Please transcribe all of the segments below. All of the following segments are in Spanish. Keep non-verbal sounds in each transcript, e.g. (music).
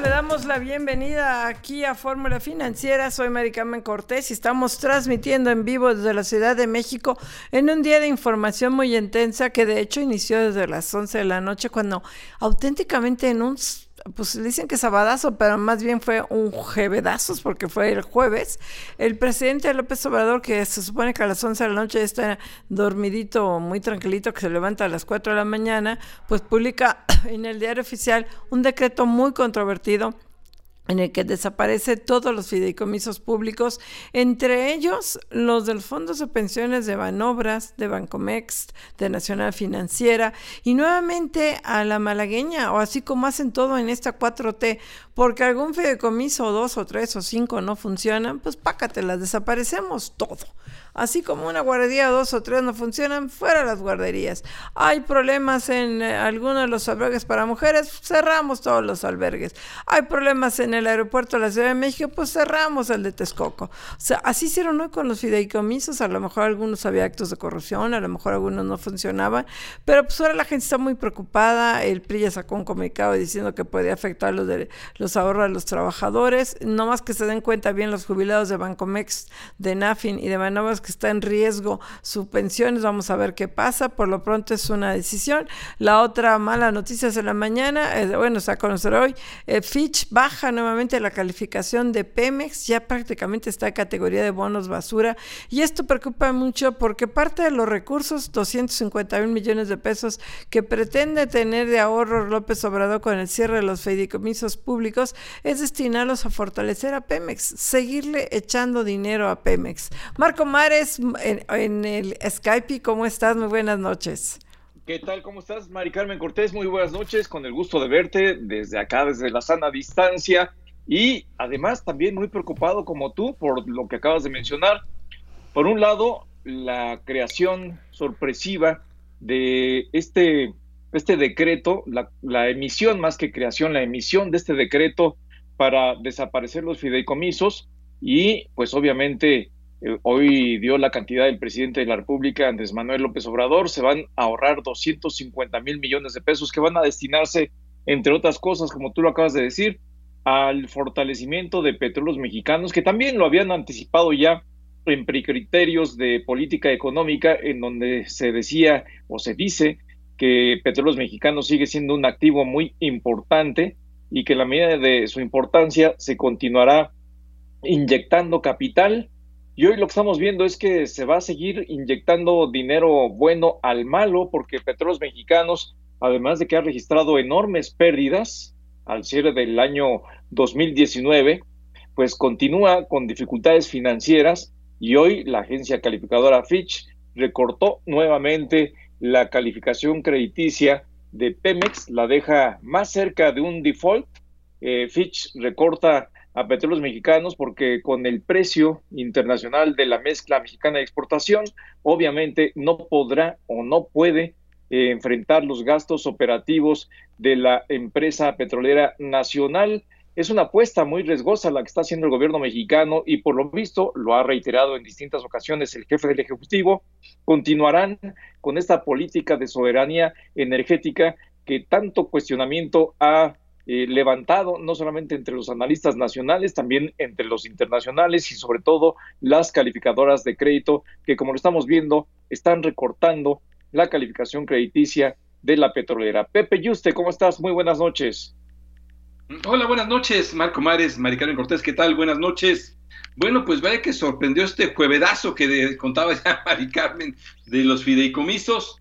Le damos la bienvenida aquí a Fórmula Financiera. Soy Maricarmen Cortés y estamos transmitiendo en vivo desde la Ciudad de México en un día de información muy intensa que de hecho inició desde las 11 de la noche cuando auténticamente en un pues dicen que sabadazo, pero más bien fue un jevedazos porque fue el jueves. El presidente López Obrador, que se supone que a las 11 de la noche está dormidito, muy tranquilito, que se levanta a las 4 de la mañana, pues publica (coughs) en el diario oficial un decreto muy controvertido en el que desaparece todos los fideicomisos públicos, entre ellos los del fondos de pensiones de Banobras, de Bancomex, de Nacional Financiera, y nuevamente a la malagueña, o así como hacen todo en esta 4T, porque algún fideicomiso, dos, o tres, o cinco no funcionan, pues pácatelas, desaparecemos todo. Así como una guardería, dos o tres no funcionan, fuera las guarderías. Hay problemas en eh, algunos de los albergues para mujeres, cerramos todos los albergues. Hay problemas en el aeropuerto de la Ciudad de México, pues cerramos el de Texcoco. O sea, así hicieron hoy con los fideicomisos, a lo mejor algunos había actos de corrupción, a lo mejor algunos no funcionaban, pero pues ahora la gente está muy preocupada, el PRI ya sacó un comunicado diciendo que puede afectar los, de, los ahorros de los trabajadores, no más que se den cuenta bien los jubilados de Bancomex, de Nafin y de Manovas que está en riesgo su pensiones, vamos a ver qué pasa, por lo pronto es una decisión. La otra mala noticia es de la mañana, eh, bueno, se a conocer hoy, eh, Fitch baja nuevamente la calificación de Pemex, ya prácticamente está en categoría de bonos basura, y esto preocupa mucho porque parte de los recursos, 250 mil millones de pesos que pretende tener de ahorro López Obrador con el cierre de los fideicomisos públicos, es destinarlos a fortalecer a Pemex, seguirle echando dinero a Pemex. Marco Mar en, el Skype. ¿Cómo estás? Muy buenas noches. ¿Qué tal? ¿Cómo estás, Mari Carmen Cortés? Muy buenas noches, con el gusto de verte desde acá, desde la sana distancia. Y además también muy preocupado como tú por lo que acabas de mencionar. Por un lado, la creación sorpresiva de este, este decreto, la, la emisión más que creación, la emisión de este decreto para desaparecer los fideicomisos y pues obviamente hoy dio la cantidad del presidente de la República, Andrés Manuel López Obrador, se van a ahorrar 250 mil millones de pesos que van a destinarse, entre otras cosas, como tú lo acabas de decir, al fortalecimiento de petróleos mexicanos, que también lo habían anticipado ya en criterios de política económica, en donde se decía o se dice que petróleos mexicanos sigue siendo un activo muy importante y que en la medida de su importancia se continuará inyectando capital y hoy lo que estamos viendo es que se va a seguir inyectando dinero bueno al malo, porque Petróleos Mexicanos, además de que ha registrado enormes pérdidas al cierre del año 2019, pues continúa con dificultades financieras y hoy la agencia calificadora Fitch recortó nuevamente la calificación crediticia de Pemex, la deja más cerca de un default. Eh, Fitch recorta a petróleos mexicanos porque con el precio internacional de la mezcla mexicana de exportación, obviamente no podrá o no puede eh, enfrentar los gastos operativos de la empresa petrolera nacional. Es una apuesta muy riesgosa la que está haciendo el gobierno mexicano y por lo visto, lo ha reiterado en distintas ocasiones el jefe del Ejecutivo, continuarán con esta política de soberanía energética que tanto cuestionamiento ha eh, levantado no solamente entre los analistas nacionales, también entre los internacionales y sobre todo las calificadoras de crédito que como lo estamos viendo están recortando la calificación crediticia de la petrolera. Pepe Yuste, ¿cómo estás? Muy buenas noches. Hola, buenas noches, Marco Mares, Maricarmen Cortés, ¿qué tal? Buenas noches. Bueno, pues vaya que sorprendió este juevedazo que contaba (laughs) ya Mari Carmen de los fideicomisos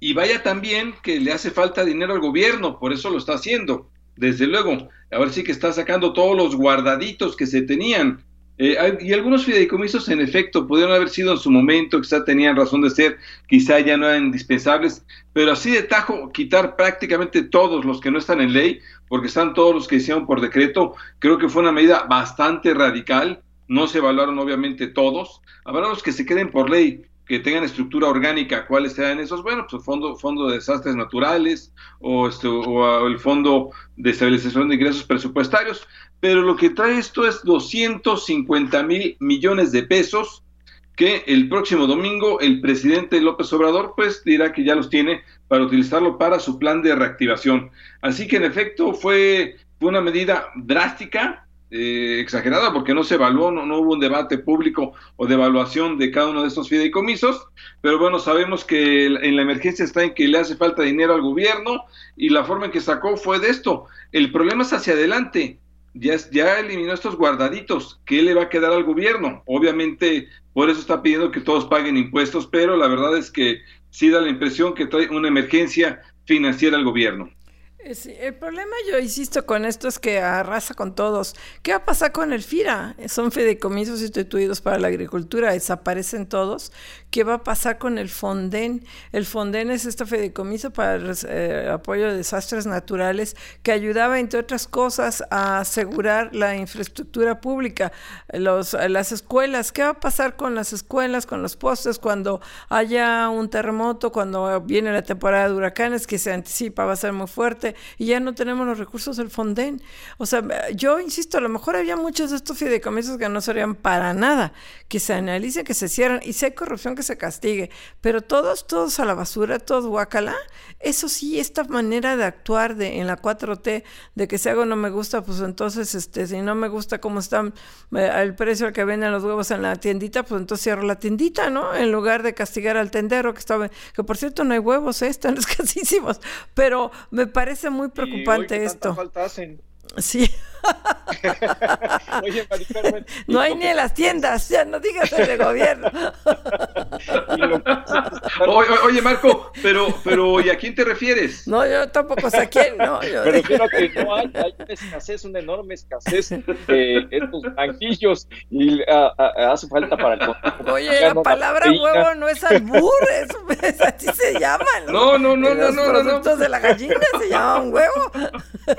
y vaya también que le hace falta dinero al gobierno, por eso lo está haciendo desde luego. Ahora sí que está sacando todos los guardaditos que se tenían. Eh, y algunos fideicomisos, en efecto, pudieron haber sido en su momento, quizá tenían razón de ser, quizá ya no eran indispensables, pero así de tajo, quitar prácticamente todos los que no están en ley, porque están todos los que hicieron por decreto, creo que fue una medida bastante radical. No se evaluaron, obviamente, todos. Habrá los que se queden por ley, que tengan estructura orgánica, ¿cuáles serán esos? Bueno, pues fondo, fondo de desastres naturales o, este, o el fondo de estabilización de ingresos presupuestarios, pero lo que trae esto es 250 mil millones de pesos que el próximo domingo el presidente López Obrador pues dirá que ya los tiene para utilizarlo para su plan de reactivación. Así que en efecto fue una medida drástica, eh, exagerada porque no se evaluó, no, no, hubo un debate público o de evaluación de cada uno de estos fideicomisos, pero bueno, sabemos que en la emergencia está en que le hace falta dinero al gobierno y la forma en que sacó fue de esto. El problema es hacia adelante. Ya, ya eliminó estos guardaditos. ¿Qué le va a quedar al gobierno? Obviamente, por eso está pidiendo que todos paguen impuestos, pero la verdad es que sí da la impresión que trae una emergencia financiera al gobierno. Sí, el problema, yo insisto con esto, es que arrasa con todos. ¿Qué va a pasar con el FIRA? Son fideicomisos instituidos para la agricultura, desaparecen todos. ¿Qué va a pasar con el FONDEN? El FONDEN es este fideicomiso para el eh, apoyo de desastres naturales que ayudaba, entre otras cosas, a asegurar la infraestructura pública, los, las escuelas. ¿Qué va a pasar con las escuelas, con los postes, cuando haya un terremoto, cuando viene la temporada de huracanes que se anticipa, va a ser muy fuerte? Y ya no tenemos los recursos del Fonden. O sea, yo insisto, a lo mejor había muchos de estos fideicomisos que no serían para nada, que se analicen, que se cierran y si hay corrupción que se castigue, pero todos, todos a la basura, todos guacala, eso sí, esta manera de actuar de, en la 4T, de que si algo no me gusta, pues entonces, este, si no me gusta cómo están eh, el precio al que venden los huevos en la tiendita, pues entonces cierro la tiendita, ¿no? En lugar de castigar al tendero que estaba, que por cierto no hay huevos, ¿eh? están (laughs) escasísimos, pero me parece muy preocupante esto. Sí. Oye, (laughs) no hay ni en las tiendas, ya no digas el gobierno. (laughs) (laughs) oye, Marco, pero, pero ¿y a quién te refieres? No, yo tampoco sé a quién, no. Yo... Me refiero que no hay, hay una escasez, una enorme escasez de estos banquillos y hace falta para el Oye, la palabra huevo no es albur, es, así se llama. No, no, no, no, no. Los productos de la gallina se llaman huevo.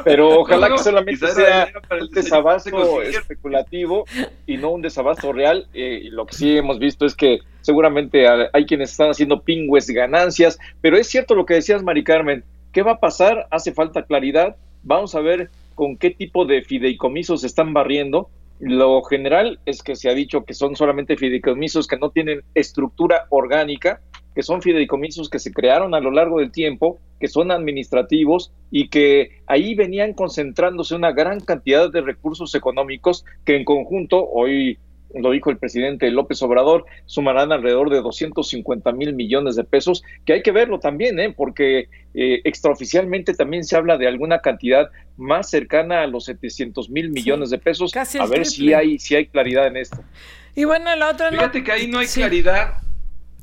Pero ojalá que solamente sea un desabasto especulativo y no un desabasto real. Eh, y lo que sí hemos visto es que seguramente hay quienes están haciendo pingües ganancias, pero es cierto lo que decías, Mari Carmen. ¿Qué va a pasar? Hace falta claridad. Vamos a ver con qué tipo de fideicomisos se están barriendo. Lo general es que se ha dicho que son solamente fideicomisos que no tienen estructura orgánica, que son fideicomisos que se crearon a lo largo del tiempo, que son administrativos y que ahí venían concentrándose una gran cantidad de recursos económicos que en conjunto, hoy lo dijo el presidente López Obrador, sumarán alrededor de 250 mil millones de pesos, que hay que verlo también, ¿eh? porque eh, extraoficialmente también se habla de alguna cantidad más cercana a los 700 mil millones de pesos. a ver si hay, si hay claridad en esto. Y bueno, la otra... Fíjate que ahí no hay claridad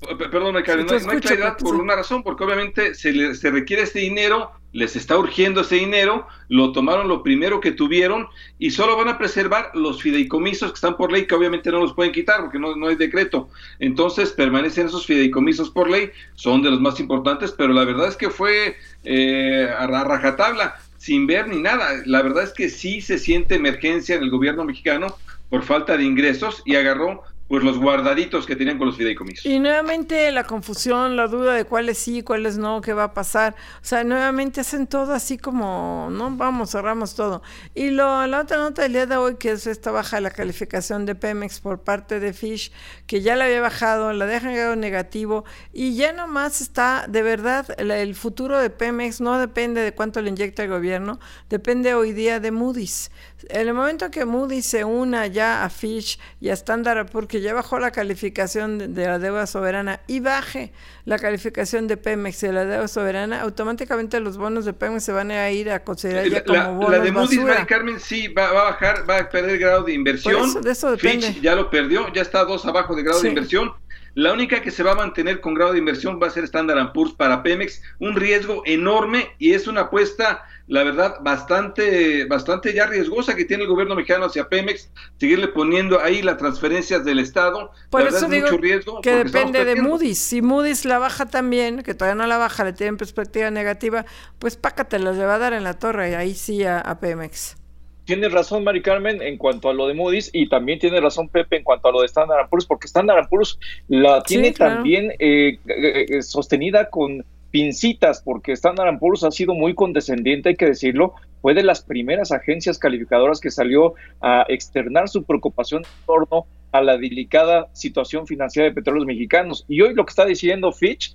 Perdón, no, hay claridad por una razón, porque obviamente se, se requiere este dinero, les está urgiendo ese dinero, lo tomaron lo primero que tuvieron y solo van a preservar los fideicomisos que están por ley, que obviamente no los pueden quitar porque no, no hay decreto. Entonces permanecen esos fideicomisos por ley, son de los más importantes, pero la verdad es que fue eh, a rajatabla, sin ver ni nada. La verdad es que sí se siente emergencia en el gobierno mexicano por falta de ingresos y agarró pues los guardaditos que tenían con los fideicomisos. Y nuevamente la confusión, la duda de cuáles sí, cuáles no, qué va a pasar. O sea, nuevamente hacen todo así como, no, vamos, cerramos todo. Y lo, la otra nota del día de hoy, que es esta baja de la calificación de Pemex por parte de Fish, que ya la había bajado, la dejan en negativo, y ya nomás está, de verdad, el futuro de Pemex no depende de cuánto le inyecta el gobierno, depende hoy día de Moody's. En el momento que Moody's se una ya a Fish y a Standard porque ya bajó la calificación de, la deuda soberana y baje la calificación de Pemex de la deuda soberana, automáticamente los bonos de Pemex se van a ir a considerar ya como bonos La de Moody's, Carmen, sí, va, a bajar, va a perder el grado de inversión. Eso, de eso depende. Fitch ya lo perdió, ya está dos abajo de grado de inversión. La única que se va a mantener con grado de inversión va a ser Standard Poor's para Pemex, un riesgo enorme y es una apuesta, la verdad, bastante, bastante ya riesgosa que tiene el gobierno mexicano hacia Pemex, seguirle poniendo ahí las transferencias del Estado. Por eso digo que depende de Moody's. Si Moody's la baja también, que todavía no la baja, le tiene perspectiva negativa, pues pácate, las le va a dar en la torre y ahí sí a, a Pemex. Tiene razón Mari Carmen en cuanto a lo de Moody's y también tiene razón Pepe en cuanto a lo de Standard Poor's, porque Standard Poor's la tiene también eh, eh, eh, sostenida con pincitas, porque Standard Poor's ha sido muy condescendiente, hay que decirlo, fue de las primeras agencias calificadoras que salió a externar su preocupación en torno a la delicada situación financiera de petróleos mexicanos. Y hoy lo que está diciendo Fitch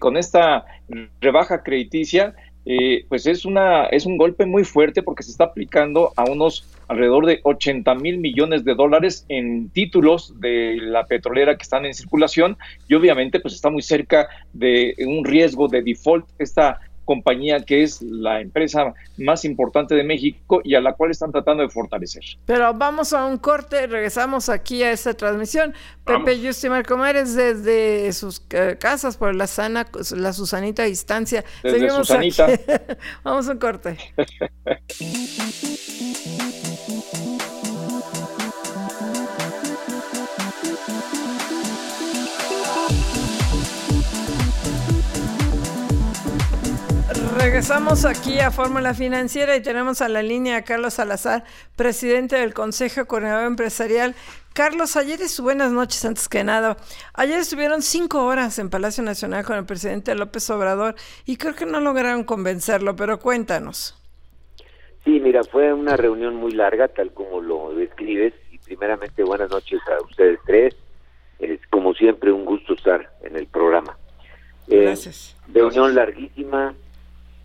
con esta rebaja crediticia eh, pues es, una, es un golpe muy fuerte porque se está aplicando a unos alrededor de 80 mil millones de dólares en títulos de la petrolera que están en circulación y obviamente pues está muy cerca de un riesgo de default esta compañía que es la empresa más importante de México y a la cual están tratando de fortalecer. Pero vamos a un corte, regresamos aquí a esta transmisión. Pepe Justi Marcomares desde sus eh, casas por la sana, la Susanita distancia. Desde Susanita. (laughs) vamos a un corte. (laughs) Regresamos aquí a Fórmula Financiera y tenemos a la línea a Carlos Salazar, presidente del Consejo Coordinador Empresarial. Carlos, ayer es buenas noches antes que nada. Ayer estuvieron cinco horas en Palacio Nacional con el presidente López Obrador y creo que no lograron convencerlo, pero cuéntanos. Sí, mira, fue una reunión muy larga, tal como lo describes. Y primeramente, buenas noches a ustedes tres. Es como siempre un gusto estar en el programa. Eh, Gracias. reunión larguísima,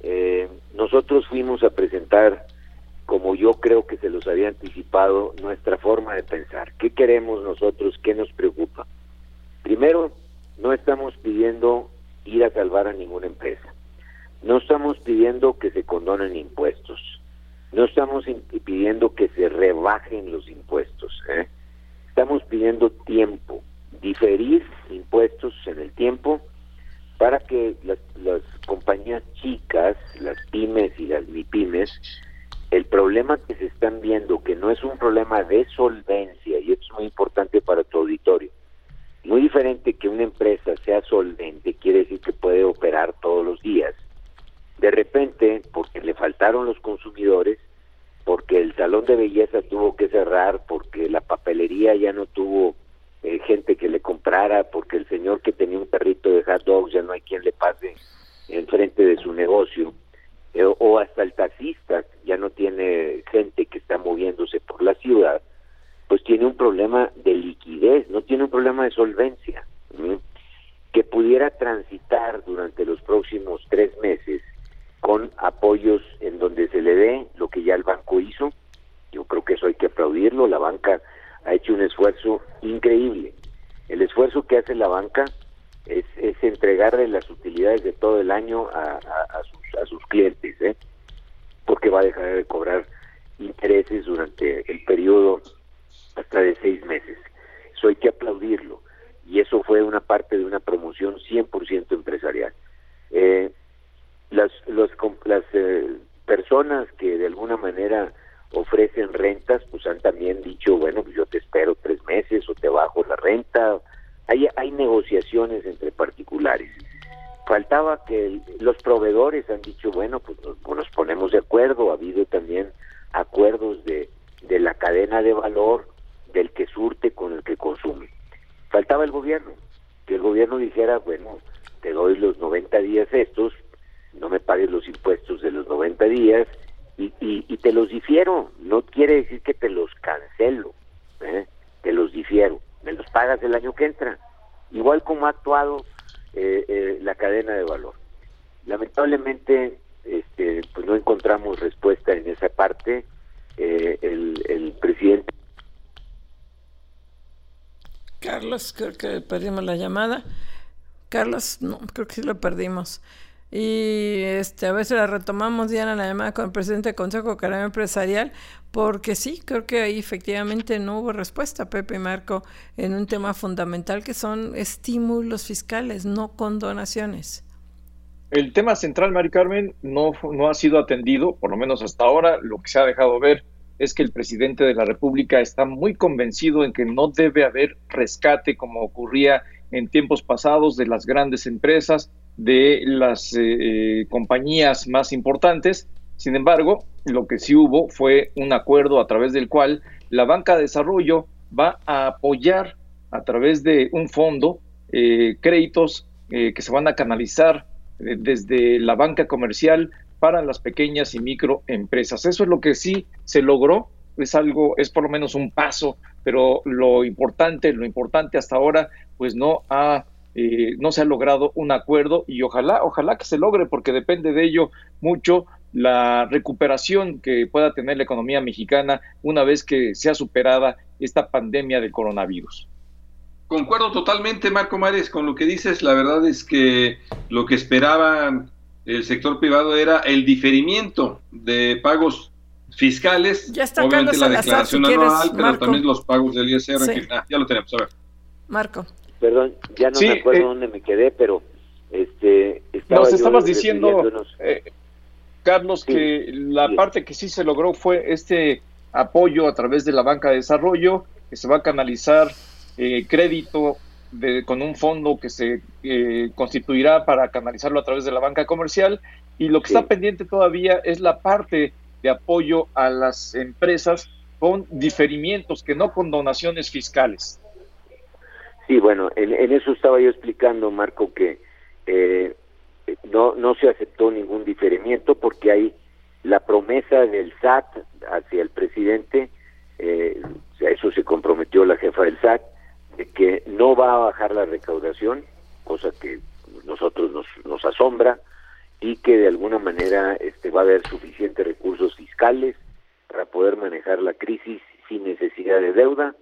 eh, nosotros fuimos a presentar, como yo creo que se los había anticipado, nuestra forma de pensar. ¿Qué queremos nosotros? ¿Qué nos preocupa? Primero, no estamos pidiendo ir a salvar a ninguna empresa. No estamos pidiendo que se condonen impuestos. No estamos pidiendo que se rebajen los impuestos. ¿eh? Estamos pidiendo tiempo, diferir impuestos en el tiempo para que las, compañías chicas, las pymes y las MIPYMES, el problema que se están viendo, que no es un problema de solvencia, y esto es muy importante para tu auditorio, muy diferente que una empresa sea solvente, quiere decir que puede operar todos los días. De repente, porque le faltaron los consumidores, porque el salón de belleza tuvo que cerrar, porque la papelería ya no tuvo eh, gente que le comprara, porque el señor que tenía un de hot dogs ya no hay quien le pase enfrente de su negocio, eh, o hasta el taxista ya no tiene gente que está moviéndose por la ciudad, pues tiene un problema de liquidez, no tiene un problema de solvencia, que pudiera transitar durante los próximos tres meses con apoyos en donde se le dé lo que ya el banco hizo. Yo creo que eso hay que aplaudirlo. La banca ha hecho un esfuerzo increíble. El esfuerzo que hace la banca es, es entregarle las utilidades de todo el año a, sus, a sus clientes, ¿eh? porque va a dejar de cobrar intereses durante el periodo hasta de seis meses. Eso hay que aplaudirlo. Y eso fue una parte de una promoción 100% empresarial. Eh, las los, las eh, personas que de alguna manera ofrecen rentas, pues han también dicho, bueno, pues yo te espero tres meses o te bajo la renta. Hay, hay negociaciones entre particulares. Faltaba que los proveedores han dicho, bueno, pues nos, ponemos de acuerdo. Ha habido también acuerdos de, de la cadena de valor del que surte con el que consume. Faltaba el gobierno, que el gobierno dijera, bueno, te doy los 90 días estos, no me pagues los impuestos de los 90 días y, y, te los difiero, no quiere decir que te los cancelo, ¿eh? te los difiero, me los pagas el año que entra, igual como ha actuado eh, eh, la cadena de valor. Lamentablemente, este, pues no encontramos respuesta en esa parte. el, el presidente. La no, creo que sí lo perdimos. y este, a veces la retomamos, Diana, la llamada con el presidente del Consejo Académico Empresarial, porque sí, creo que ahí efectivamente no hubo respuesta, Pepe y Marco, en un tema fundamental que son estímulos fiscales, no condonaciones. El tema central, Mari Carmen, no, no ha sido atendido, por lo menos hasta ahora, lo que se ha dejado ver es que el presidente de la República está muy convencido en que no debe haber rescate como ocurría en tiempos pasados de las grandes empresas, de las eh, eh, compañías más importantes. Sin embargo, lo que sí hubo fue un acuerdo a través del cual la banca de desarrollo va a apoyar a través de un fondo eh, créditos que se van a canalizar desde la banca comercial para las pequeñas y microempresas. Eso es lo que sí se logró, es algo, es por lo menos un paso, pero lo importante, lo importante hasta ahora, pues no ha eh, no se ha logrado un acuerdo y ojalá, ojalá que se logre porque depende de ello mucho la recuperación que pueda tener la economía mexicana una vez que sea superada esta pandemia del coronavirus. Concuerdo totalmente, Marco Mares, con lo que dices. La verdad es que lo que esperaba el sector privado era el diferimiento de pagos fiscales. Ya está Obviamente la declaración anual, pero también los pagos del ISR. Ah, ya lo tenemos, a ver. Marco. Perdón, ya no me acuerdo eh, dónde me quedé, pero este nos estabas diciendo, eh, Carlos, que la parte que sí se logró fue este apoyo a través de la banca de desarrollo, que se va a canalizar eh, crédito de, con un fondo que se constituirá para canalizarlo a través de la banca comercial y lo que está pendiente todavía es la parte de apoyo a las empresas con diferimientos, que no con donaciones fiscales. Sí, bueno, en, eso estaba yo explicando, Marco, que eh, no, no se aceptó ningún diferimiento porque hay la promesa del SAT hacia el presidente, eh, eso se comprometió la jefa del SAT, de que no va a bajar la recaudación, cosa que nosotros nos, nos asombra, y que de alguna manera este, va a haber suficientes recursos fiscales para poder manejar la crisis sin necesidad de deuda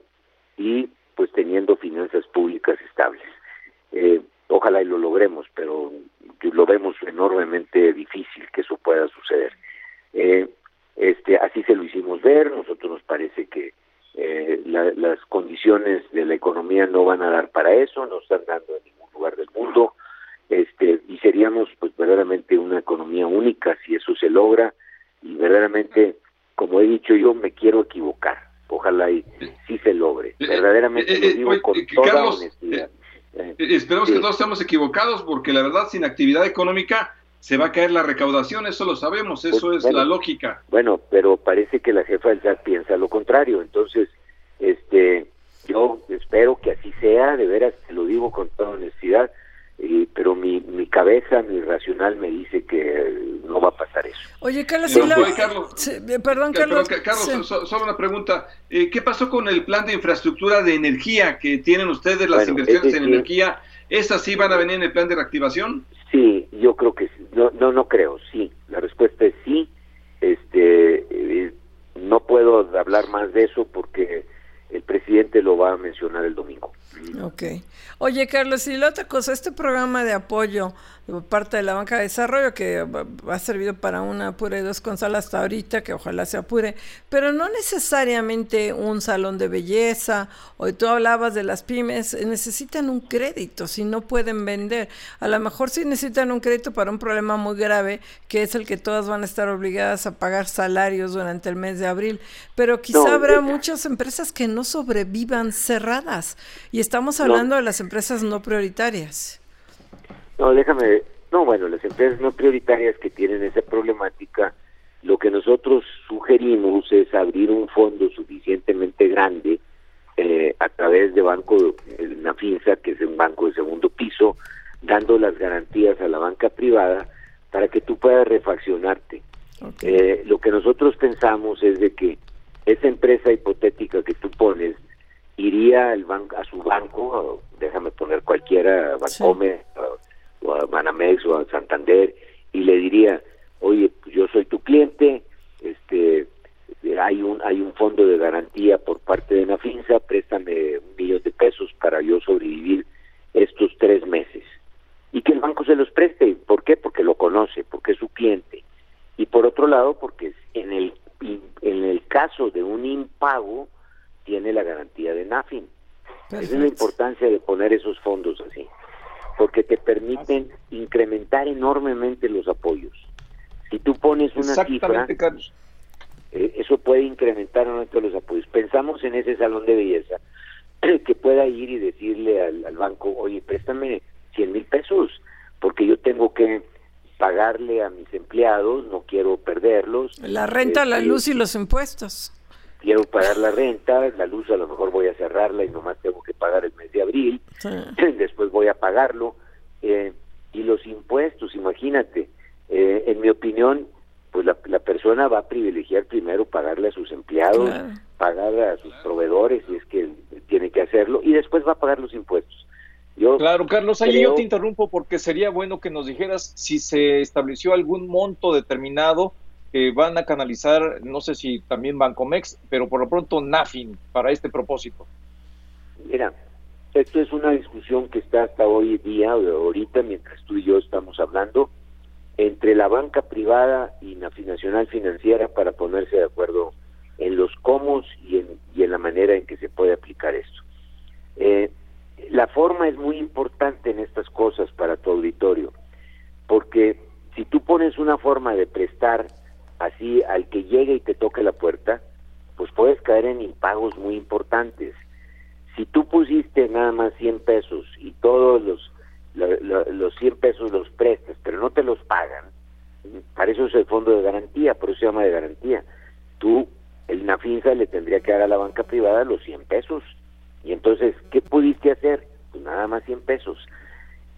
y pues teniendo finanzas públicas estables. Eh, ojalá y lo logremos, pero lo vemos enormemente difícil que eso pueda suceder. Eh, este, así se lo hicimos ver, nosotros nos parece que eh, las condiciones de la economía no van a dar para eso, no están dando en ningún lugar del mundo, este, y seríamos pues verdaderamente una economía única si eso se logra, y verdaderamente, como he dicho yo, me quiero equivocar, ojalá y sí se logre. Eh, Verdaderamente eh, lo digo eh, con toda honestidad. esperemos que todos estemos equivocados porque la verdad sin actividad económica se va a caer la recaudación, eso lo sabemos, eso pues, es la lógica. Bueno, pero parece que la jefa del SAT piensa lo contrario, entonces este yo espero que así sea, de veras te lo digo con toda honestidad, pero mi, mi cabeza, mi racional me dice que no va a pasar eso. Oye, Carlos, perdón, Carlos. Carlos, solo una pregunta. Eh, ¿Qué pasó con el plan de infraestructura de energía que tienen ustedes, las inversiones en energía? ¿Esas sí van a venir en el plan de reactivación? Sí, yo creo que sí. No, no, no creo, sí. La respuesta es sí. Este, eh, no puedo hablar más de eso porque el presidente lo va a mencionar el domingo. Ok. Oye, Carlos, y la otra cosa, este programa de apoyo por parte de la banca de desarrollo que ha servido para una apure y dos consolas hasta ahorita, que ojalá se apure, pero no necesariamente un salón de belleza, o tú hablabas de las pymes, necesitan un crédito si no pueden vender. A lo mejor sí necesitan un crédito para un problema muy grave, que es el que todas van a estar obligadas a pagar salarios durante el mes de abril, pero quizá habrá muchas empresas que no sobrevivan cerradas, y estamos hablando de las empresas no prioritarias. No, déjame, no, bueno, las empresas no prioritarias que tienen esa problemática, lo que nosotros sugerimos es abrir un fondo suficientemente grande eh, a través de Banco Nafinsa, que es un banco de segundo piso, dando las garantías a la banca privada para que tú puedas refaccionarte. Eh, lo que nosotros pensamos es de que esa empresa hipotética que tú pones iría al banco, a su banco, déjame poner cualquiera, Bancome, o a Banamex o a Santander y le diría, oye, pues yo soy tu cliente, este, hay un hay un fondo de garantía por parte de Nafinsa, préstame un millón de pesos para yo sobrevivir estos tres meses y que el banco se se los preste. ¿Por qué? Porque lo conoce, porque es su cliente. Y por otro lado, porque en el, en el caso de un impago, tiene la garantía de NAFIN. Esa es la importancia de poner esos fondos así, porque te permiten incrementar enormemente los apoyos. Si tú pones una cifra, eh, eso puede incrementar enormemente los apoyos. Pensamos en ese salón de belleza (clears throat) que pueda ir y decirle al, al banco, oye, préstame 100 mil pesos, porque yo tengo que pagarle a mis empleados, no quiero perderlos. La renta, la este, luz y los impuestos quiero pagar la renta, la luz a lo mejor voy a cerrarla y nomás tengo que pagar el mes de abril, (laughs) después voy a pagarlo, eh, y los impuestos, imagínate, eh, en mi opinión, pues la, persona va a privilegiar primero pagarle a sus empleados, pagarle a sus proveedores, si es que tiene que hacerlo, y después va a pagar los impuestos. Yo claro, Carlos, ahí yo te interrumpo porque sería bueno que nos dijeras si se estableció algún monto determinado que van a canalizar, no sé si también Bancomex, pero por lo pronto NAFIN para este propósito. Mira, esto es una discusión que está hasta hoy día, ahorita, mientras tú y yo estamos hablando, entre la banca privada y la Nacional Financiera para ponerse de acuerdo en los cómo y en, y en la manera en que se puede aplicar esto. Eh, la forma es muy importante en estas cosas para tu auditorio, porque si tú pones una forma de prestar así al que llegue y te toque la puerta, pues puedes caer en impagos muy importantes. Si tú pusiste nada más 100 pesos y todos los, los 100 pesos los prestas, pero no te los pagan, para eso es el fondo de garantía, por eso se llama de garantía. Tú, el NAFINSA le tendría que dar a la banca privada los 100 pesos. Y entonces, ¿qué pudiste hacer? Pues nada más 100 pesos.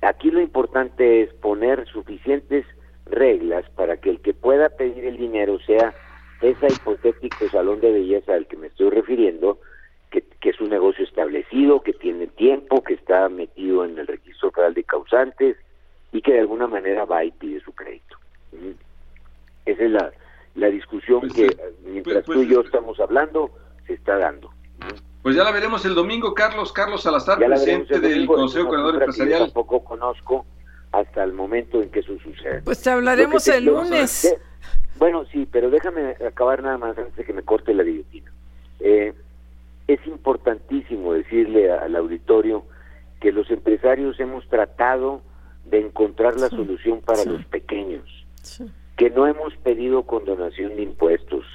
Aquí lo importante es poner suficientes reglas para que el que pueda pedir el dinero sea ese hipotético salón de belleza al que me estoy refiriendo, que, es un negocio establecido, que tiene tiempo, que está metido en el registro federal de causantes y que de alguna manera va y pide su crédito. Esa es la, la discusión pues que mientras pues tú y yo estamos hablando se está dando. Pues ya la veremos el domingo, Carlos. Carlos Salazar, presidente del Consejo Coordinador Empresarial. Tampoco conozco hasta el momento en que eso sucede. Pues te hablaremos el lunes. bueno, sí, pero déjame acabar nada más antes de que me corte la guillotina. Eh, es importantísimo decirle al auditorio que los empresarios hemos tratado de encontrar la solución para los pequeños, que no hemos pedido condonación de impuestos,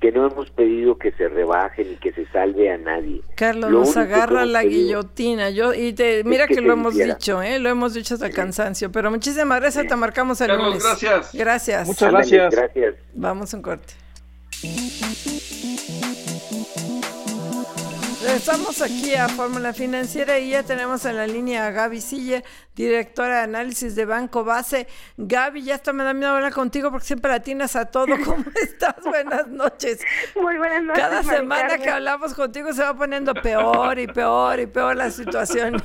que no hemos pedido que se rebajen y que se salve a nadie. Carlos, nos agarra la guillotina. Yo y te, mira que, lo hemos dicho, ¿eh? lo hemos dicho hasta cansancio, pero muchísimas gracias, te marcamos el Carlos, gracias. Gracias. Muchas gracias. Gracias. Vamos un corte. Estamos aquí a Fórmula Financiera y ya tenemos en la línea a Gaby Sille, directora de análisis de Banco Base. Gaby, ya está, me da miedo hablar contigo porque siempre atinas a todo. (laughs) ¿Cómo estás? buenas noches. Muy buenas noches. Cada semana que hablamos contigo se va poniendo peor y peor y peor la situación.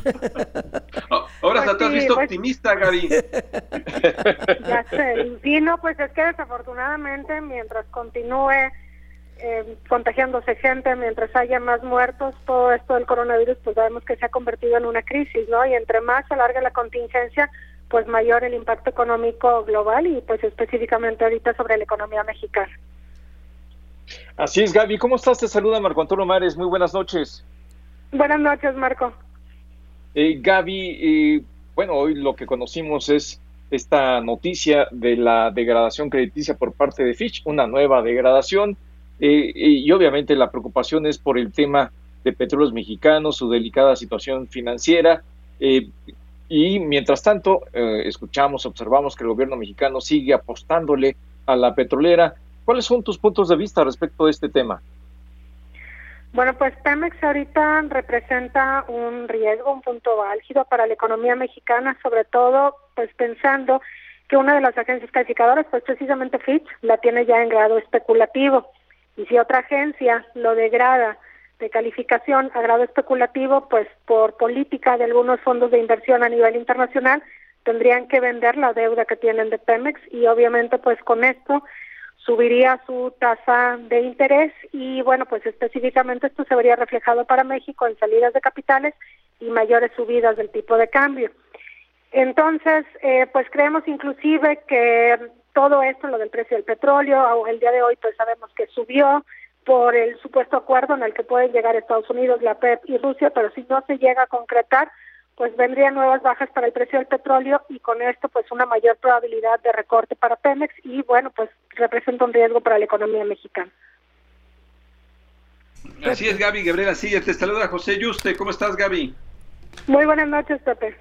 Oh, ahora pues te has visto pues optimista, Gaby. (laughs) Ya sé. Sí, no, pues es que desafortunadamente mientras continúe eh, contagiándose gente, mientras haya más muertos, todo esto del coronavirus, pues sabemos que se ha convertido en una crisis, ¿no? Y entre más se alarga la contingencia, pues mayor el impacto económico global y pues específicamente ahorita sobre la economía mexicana. Así es, Gaby. ¿Cómo estás? Te saluda Marco Antonio Mares. Muy buenas noches. Buenas noches, Marco. Eh, Gaby, eh, bueno, hoy lo que conocimos es esta noticia de la degradación crediticia por parte de Fitch, una nueva degradación eh, y obviamente la preocupación es por el tema de petróleos mexicanos, su delicada situación financiera. Eh, y mientras tanto, eh, escuchamos, observamos que el gobierno mexicano sigue apostándole a la petrolera. ¿Cuáles son tus puntos de vista respecto a este tema? Bueno, pues Pemex ahorita representa un riesgo, un punto álgido para la economía mexicana, sobre todo pues pensando que una de las agencias calificadoras, pues precisamente Fitch, la tiene ya en grado especulativo. Y si otra agencia lo degrada de calificación a grado especulativo, pues por política de algunos fondos de inversión a nivel internacional, tendrían que vender la deuda que tienen de Pemex y obviamente pues con esto subiría su tasa de interés y bueno pues específicamente esto se vería reflejado para México en salidas de capitales y mayores subidas del tipo de cambio. Entonces, eh, pues creemos inclusive que todo esto, lo del precio del petróleo, el día de hoy pues sabemos que subió por el supuesto acuerdo en el que pueden llegar Estados Unidos, la PEP y Rusia, pero si no se llega a concretar, pues vendrían nuevas bajas para el precio del petróleo y con esto pues una mayor probabilidad de recorte para Pemex y bueno, pues representa un riesgo para la economía mexicana. Así es, Gaby Gabriela Sí, te saluda José Yuste. ¿Cómo estás, Gaby? Muy buenas noches, Pepe.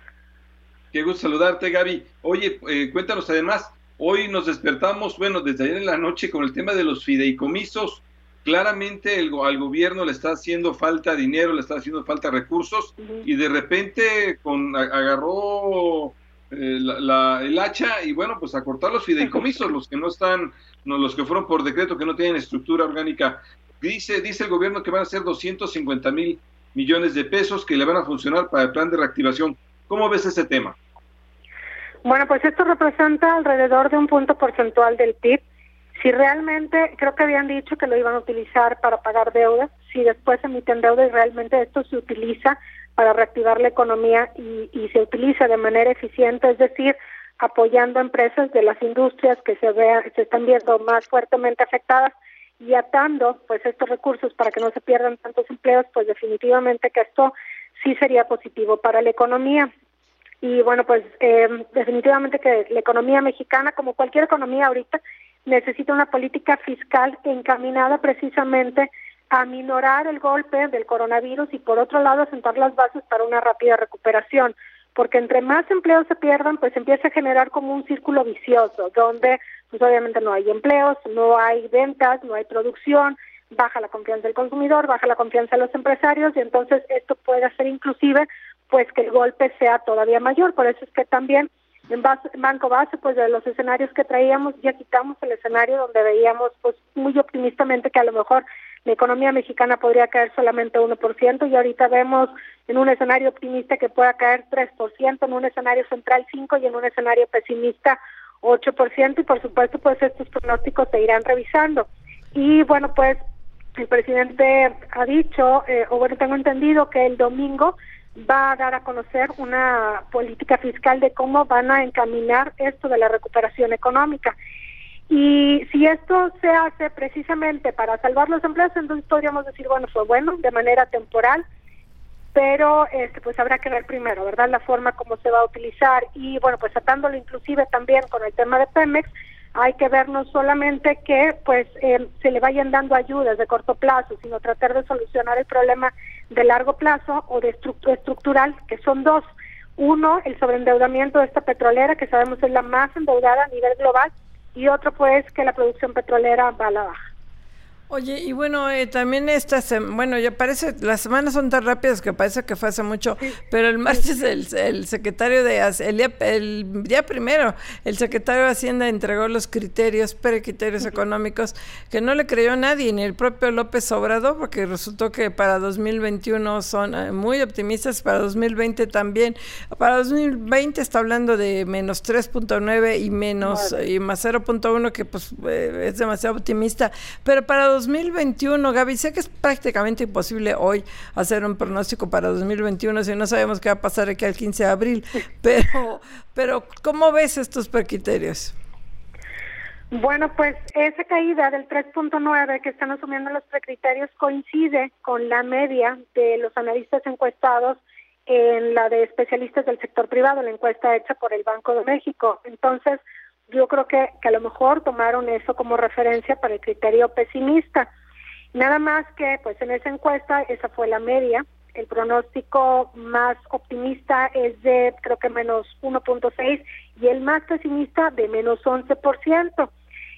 Qué gusto saludarte, Gaby. Oye, eh, cuéntanos además, hoy nos despertamos, bueno, desde ayer en la noche con el tema de los fideicomisos. Claramente el, al gobierno le está haciendo falta dinero, le está haciendo falta recursos y de repente con agarró eh, la, el hacha y bueno, pues a cortar los fideicomisos, (laughs) los que no están, no, los que fueron por decreto, que no tienen estructura orgánica. Dice, dice el gobierno que van a ser 250 mil millones de pesos que le van a funcionar para el plan de reactivación. ¿Cómo ves ese tema? Bueno, pues esto representa alrededor de un punto porcentual del PIB. Si realmente, creo que habían dicho que lo iban a utilizar para pagar deudas, si después emiten deuda y realmente esto se utiliza para reactivar la economía y, y se utiliza de manera eficiente, es decir, apoyando empresas de las industrias que se vean, se están viendo más fuertemente afectadas y atando pues estos recursos para que no se pierdan tantos empleos, pues definitivamente que esto sí sería positivo para la economía. Y bueno, pues eh, definitivamente que la economía mexicana, como cualquier economía ahorita, necesita una política fiscal encaminada precisamente a minorar el golpe del coronavirus y por otro lado sentar las bases para una rápida recuperación, porque entre más empleos se pierdan, pues empieza a generar como un círculo vicioso, donde pues obviamente no hay empleos, no hay ventas, no hay producción, baja la confianza del consumidor, baja la confianza de los empresarios y entonces esto puede hacer inclusive pues que el golpe sea todavía mayor. Por eso es que también en, Banco Base, pues de los escenarios que traíamos, ya quitamos el escenario donde veíamos pues muy optimistamente que a lo mejor la economía mexicana podría caer solamente 1% y ahorita vemos en un escenario optimista que pueda caer 3%, en un escenario central 5% y en un escenario pesimista 8% y por supuesto pues estos pronósticos se irán revisando. Y bueno, pues el presidente ha dicho, eh, o bueno, tengo entendido que el domingo va a dar a conocer una política fiscal de cómo van a encaminar esto de la recuperación económica. Y si esto se hace precisamente para salvar los empleos, entonces podríamos decir, bueno, fue bueno, de manera temporal, pero este pues habrá que ver primero, ¿verdad? La forma como se va a utilizar y bueno, pues atándolo inclusive también con el tema de Pemex, hay que ver no solamente que pues eh, se le vayan dando ayudas de corto plazo, sino tratar de solucionar el problema de largo plazo o de estructural, que son dos. Uno, el sobreendeudamiento de esta petrolera, que sabemos es la más endeudada a nivel global, y otro pues que la producción petrolera va a la baja. Oye, y bueno, eh, también esta bueno, ya parece, las semanas son tan rápidas que parece que fue hace mucho, pero el martes el, el secretario de, el día, el día primero, el secretario de Hacienda entregó los criterios, precriterios económicos, que no le creyó nadie, ni el propio López Obrador, porque resultó que para 2021 son eh, muy optimistas, para 2020 también, para 2020 está hablando de menos 3.9 y menos, y más 0.1, que pues eh, es demasiado optimista, pero para 2021, Gaby, sé que es prácticamente imposible hoy hacer un pronóstico para 2021 si no sabemos qué va a pasar aquí al 15 de abril, (laughs) pero, pero ¿cómo ves estos precriterios? Bueno, pues esa caída del 3.9 que están asumiendo los precriterios coincide con la media de los analistas encuestados en la de especialistas del sector privado, la encuesta hecha por el Banco de México. Entonces, yo creo que, que a lo mejor tomaron eso como referencia para el criterio pesimista. Nada más que, pues en esa encuesta, esa fue la media. El pronóstico más optimista es de, creo que menos 1.6 y el más pesimista de menos 11%.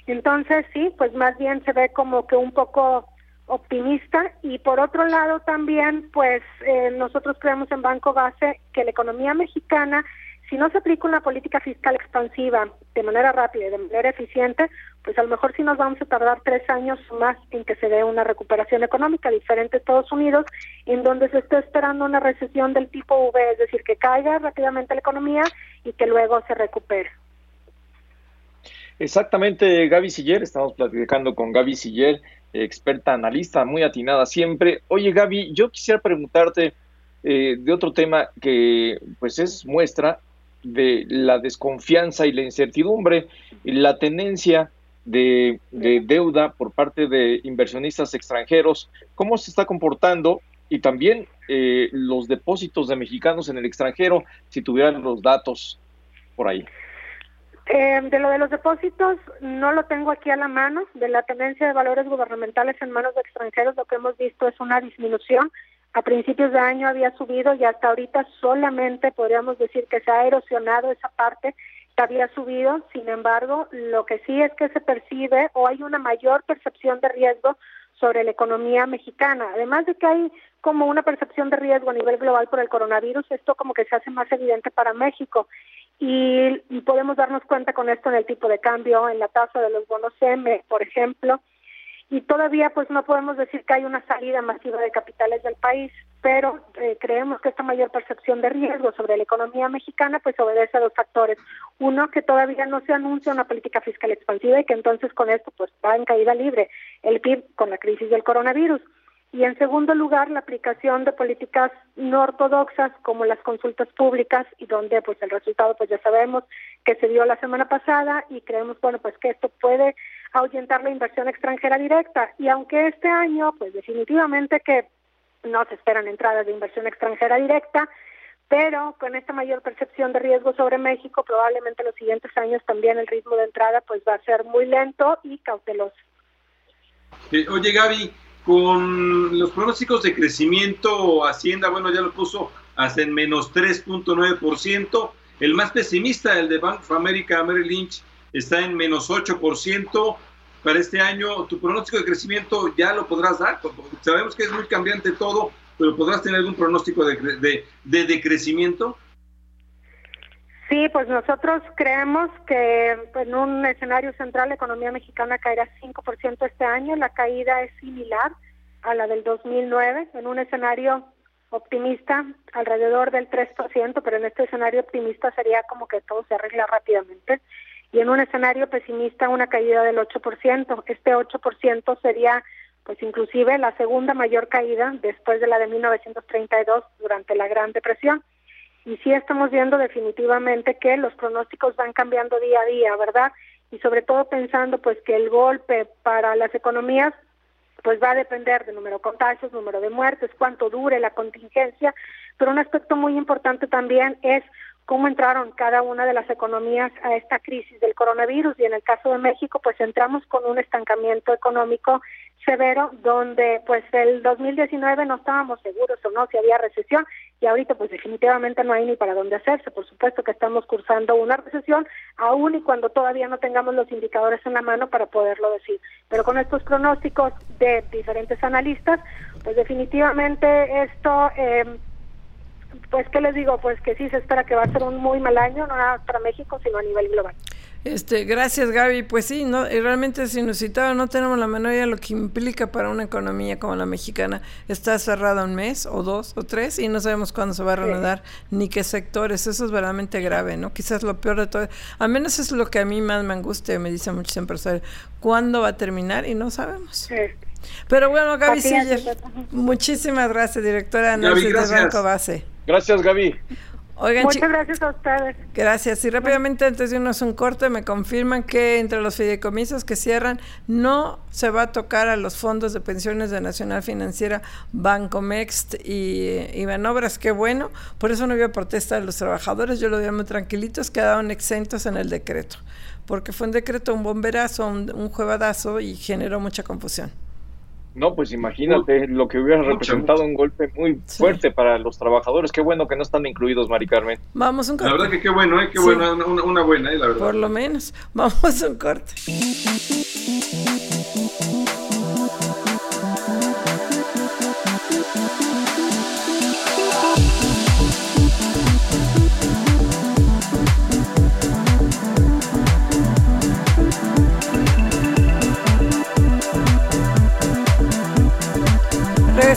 Entonces, sí, pues más bien se ve como que un poco optimista y por otro lado también, pues eh, nosotros creemos en Banco Base que la economía mexicana si no se aplica una política fiscal expansiva de manera rápida y de manera eficiente, pues a lo mejor sí nos vamos a tardar tres años más en que se dé una recuperación económica, diferente a Estados Unidos, en donde se está esperando una recesión del tipo V, es decir, que caiga rápidamente la economía y que luego se recupere. Exactamente, Gaby Siller, estamos platicando con Gaby Siller, experta analista, muy atinada siempre. Oye, Gaby, yo quisiera preguntarte eh, de otro tema que pues es muestra de la desconfianza y la incertidumbre, la tendencia de, deuda por parte de inversionistas extranjeros, cómo se está comportando y también eh, los depósitos de mexicanos en el extranjero, si tuvieran los datos por ahí. Eh, de lo de los depósitos, no lo tengo aquí a la mano. De la tendencia de valores gubernamentales en manos de extranjeros, lo que hemos visto es una disminución. A principios de año había subido y hasta ahorita solamente podríamos decir que se ha erosionado esa parte que había subido. Sin embargo, lo que sí es que se percibe o hay una mayor percepción de riesgo sobre la economía mexicana. Además de que hay como una percepción de riesgo a nivel global por el coronavirus, esto como que se hace más evidente para México y podemos darnos cuenta con esto en el tipo de cambio, en la tasa de los bonos M, por ejemplo, y todavía pues no podemos decir que hay una salida masiva de capitales del país, pero eh, creemos que esta mayor percepción de riesgo sobre la economía mexicana pues obedece a dos factores. Uno, que todavía no se anuncia una política fiscal expansiva y que entonces con esto pues va en caída libre el PIB con la crisis del coronavirus y en segundo lugar la aplicación de políticas no ortodoxas como las consultas públicas y donde pues el resultado pues ya sabemos que se dio la semana pasada y creemos bueno pues que esto puede ahuyentar la inversión extranjera directa y aunque este año pues definitivamente que no se esperan entradas de inversión extranjera directa pero con esta mayor percepción de riesgo sobre México probablemente los siguientes años también el ritmo de entrada pues va a ser muy lento y cauteloso. Eh, oye Gaby, con los pronósticos de crecimiento, Hacienda, bueno, ya lo puso hasta en menos 3.9%. El más pesimista, el de Bank of America, Merrill Lynch, está en menos 8% para este año. ¿Tu pronóstico de crecimiento ya lo podrás dar? Sabemos que es muy cambiante todo, pero ¿podrás tener algún pronóstico de, de, de decrecimiento? Sí, pues nosotros creemos que en un escenario central la economía mexicana caerá 5% este año. La caída es similar a la del 2009. En un escenario optimista, alrededor del 3%, pero en este escenario optimista sería como que todo se arregla rápidamente. Y en un escenario pesimista, una caída del 8%. Este 8% sería, pues inclusive, la segunda mayor caída después de la de 1932 durante la Gran Depresión y sí estamos viendo definitivamente que los pronósticos van cambiando día a día, ¿verdad? Y sobre todo pensando pues que el golpe para las economías pues va a depender del número de contagios, número de muertes, cuánto dure la contingencia, pero un aspecto muy importante también es cómo entraron cada una de las economías a esta crisis del coronavirus y en el caso de México pues entramos con un estancamiento económico severo donde pues el 2019 no estábamos seguros o no si había recesión y ahorita pues definitivamente no hay ni para dónde hacerse. Por supuesto que estamos cursando una recesión aún y cuando todavía no tengamos los indicadores en la mano para poderlo decir. Pero con estos pronósticos de diferentes analistas pues definitivamente esto eh, pues, ¿qué les digo? Pues que sí se espera que va a ser un muy mal año, no nada para México, sino a nivel global. Este, gracias Gaby. Pues sí, no, realmente es inusitado, no tenemos la menor idea de lo que implica para una economía como la mexicana. Está cerrada un mes o dos o tres y no sabemos cuándo se va a reanudar ni qué sectores. Eso es verdaderamente grave, ¿no? Quizás lo peor de todo. A menos es lo que a mí más me angustia, me dicen muchos empresarios. ¿Cuándo va a terminar? Y no sabemos. Pero bueno, Gaby Siller, muchísimas gracias, directora de análisis de Banco Base. Gracias, Gaby. Oigan, Muchas gracias a ustedes. Gracias. Y rápidamente, antes de irnos un corte, me confirman que entre los fideicomisos que cierran no se va a tocar a los fondos de pensiones de Nacional Financiera, Bancomext y, y Banobras. Qué bueno. Por eso no había protesta de los trabajadores. Yo lo veía muy tranquilitos, quedaron exentos en el decreto. Porque fue un decreto, un bomberazo, un, un juevadazo y generó mucha confusión. No, pues imagínate lo que hubiera representado un golpe muy fuerte para los trabajadores. Qué bueno que no están incluidos, Mari Carmen. Vamos un corte. La verdad que qué bueno, ¿eh? qué bueno, una, una, buena, ¿eh? la verdad. Por lo menos. (laughs) Vamos un corte.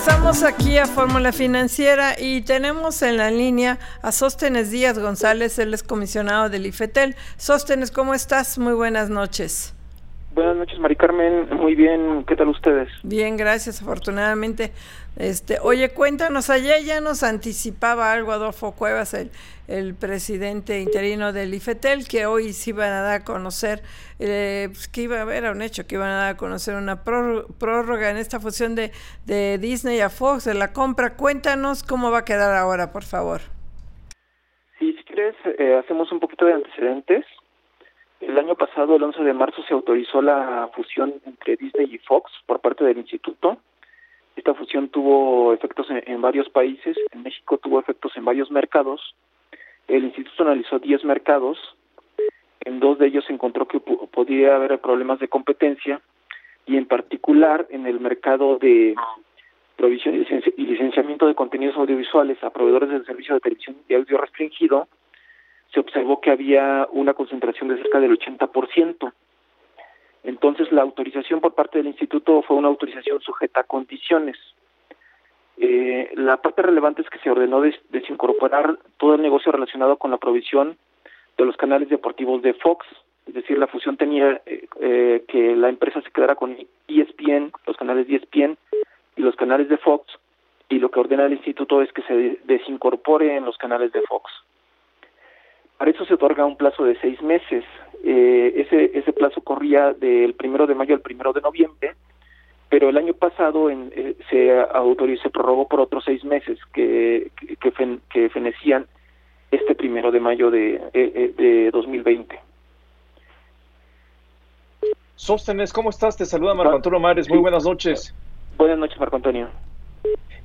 Regresamos aquí a Fórmula Financiera y tenemos en la línea a Sóstenes Díaz González, él es comisionado del IFETEL. Sóstenes, ¿cómo estás? Muy buenas noches. Buenas noches, Mari Carmen. Muy bien, ¿qué tal ustedes? Bien, gracias, afortunadamente. Este, oye, cuéntanos, ayer ya nos anticipaba algo Adolfo Cuevas, el, el presidente interino del IFETEL, que hoy se iban a dar a conocer, eh, pues, que iba a haber un hecho, que iban a dar a conocer una prórroga en esta fusión de, Disney a Fox, de la compra. Cuéntanos cómo va a quedar ahora, por favor. Sí, si quieres, eh, hacemos un poquito de antecedentes. El año pasado, el 11 de marzo, se autorizó la fusión entre Disney y Fox por parte del instituto. Esta fusión tuvo efectos en, varios países. En México tuvo efectos en varios mercados. El instituto analizó 10 mercados. En dos de ellos encontró que podía haber problemas de competencia y en particular en el mercado de provisión y licenciamiento de contenidos audiovisuales a proveedores del servicio de televisión y audio restringido, se observó que había una concentración de cerca del 80%. Entonces, la autorización por parte del instituto fue una autorización sujeta a condiciones. Eh, la parte relevante es que se ordenó desincorporar todo el negocio relacionado con la provisión de los canales deportivos de Fox, es decir, la fusión tenía eh, eh, que la empresa se quedara con ESPN, los canales de ESPN y los canales de Fox, y lo que ordena el instituto es que se desincorpore en los canales de Fox. Para eso se otorga un plazo de seis meses. Eh, ese, ese plazo corría del primero de mayo al primero de noviembre, pero el año pasado en, eh, se autorizó, se prorrogó por otros seis meses que, que, que, fenecían este primero de mayo de, eh, de 2020. Sóstenes, ¿cómo estás? Te saluda Marco Antonio Mares. Muy buenas noches. Buenas noches, Marco Antonio.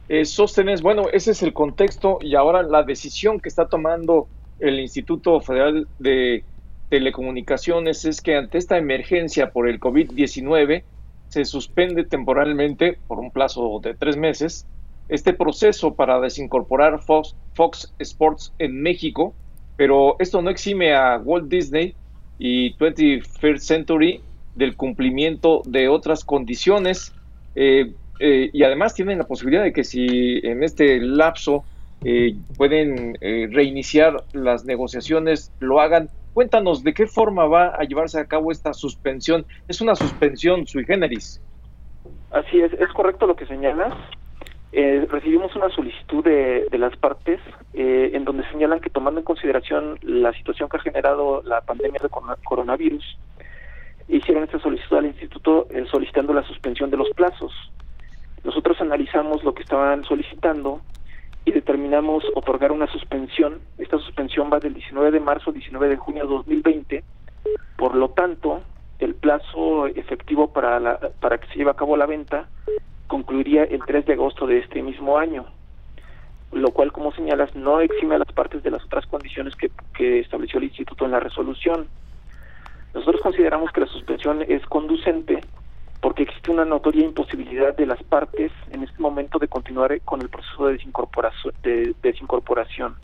Eh, Sóstenes, bueno, ese es el contexto y ahora la decisión que está tomando el Instituto Federal de Telecomunicaciones es que ante esta emergencia por el COVID-19 se suspende temporalmente, por un plazo de tres meses, este proceso para desincorporar Fox, Fox Sports en México, pero esto no exime a Walt Disney y 21st Century del cumplimiento de otras condiciones eh, eh, y además tienen la posibilidad de que si en este lapso eh, pueden eh, reiniciar las negociaciones, lo hagan. Cuéntanos de qué forma va a llevarse a cabo esta suspensión. Es una suspensión sui generis. Así es, es correcto lo que señalas. Eh, recibimos una solicitud de, de las partes en donde señalan que tomando en consideración la situación que ha generado la pandemia de coronavirus, hicieron esta solicitud al instituto solicitando la suspensión de los plazos. Nosotros analizamos lo que estaban solicitando y determinamos otorgar una suspensión. Esta suspensión va del 19 de marzo al 19 de junio de 2020. Por lo tanto, el plazo efectivo para, la, para que se lleve a cabo la venta concluiría el 3 de agosto de este mismo año, lo cual, como señalas, no exime a las partes de las otras condiciones que, que estableció el Instituto en la resolución. Nosotros consideramos que la suspensión es conducente porque existe una notoria imposibilidad de las partes en este momento de continuar con el proceso de desincorporación. De desincorporación.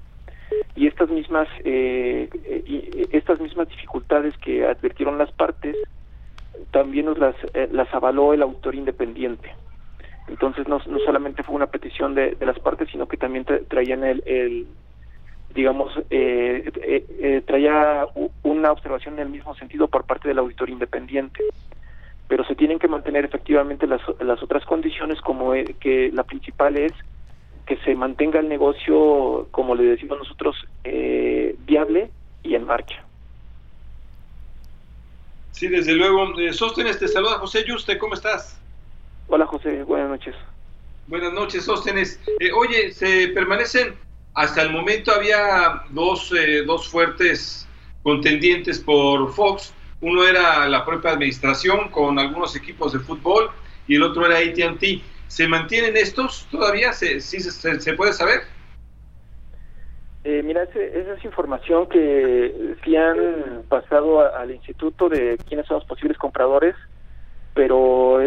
Y estas mismas, eh, eh, estas mismas dificultades que advirtieron las partes también nos las, eh, las avaló el autor independiente. Entonces no, no solamente fue una petición de, de, las partes, sino que también traían el, el digamos, traía una observación en el mismo sentido por parte del auditor independiente pero se tienen que mantener efectivamente las, las otras condiciones como e, que la principal es que se mantenga el negocio, como le decimos nosotros, eh, viable y en marcha. Sí, desde luego. Eh, Sóstenes, te saluda José Yuste, ¿cómo estás? Hola José, buenas noches. Buenas noches, Sóstenes. Eh, oye, se permanecen, hasta el momento había dos, eh, dos fuertes contendientes por Fox, uno era la propia administración con algunos equipos de fútbol y el otro era ATT. ¿Se mantienen estos todavía? ¿Se, sí, se, puede saber? Eh, mira, esa es información que sí han pasado al instituto de quiénes son los posibles compradores, pero,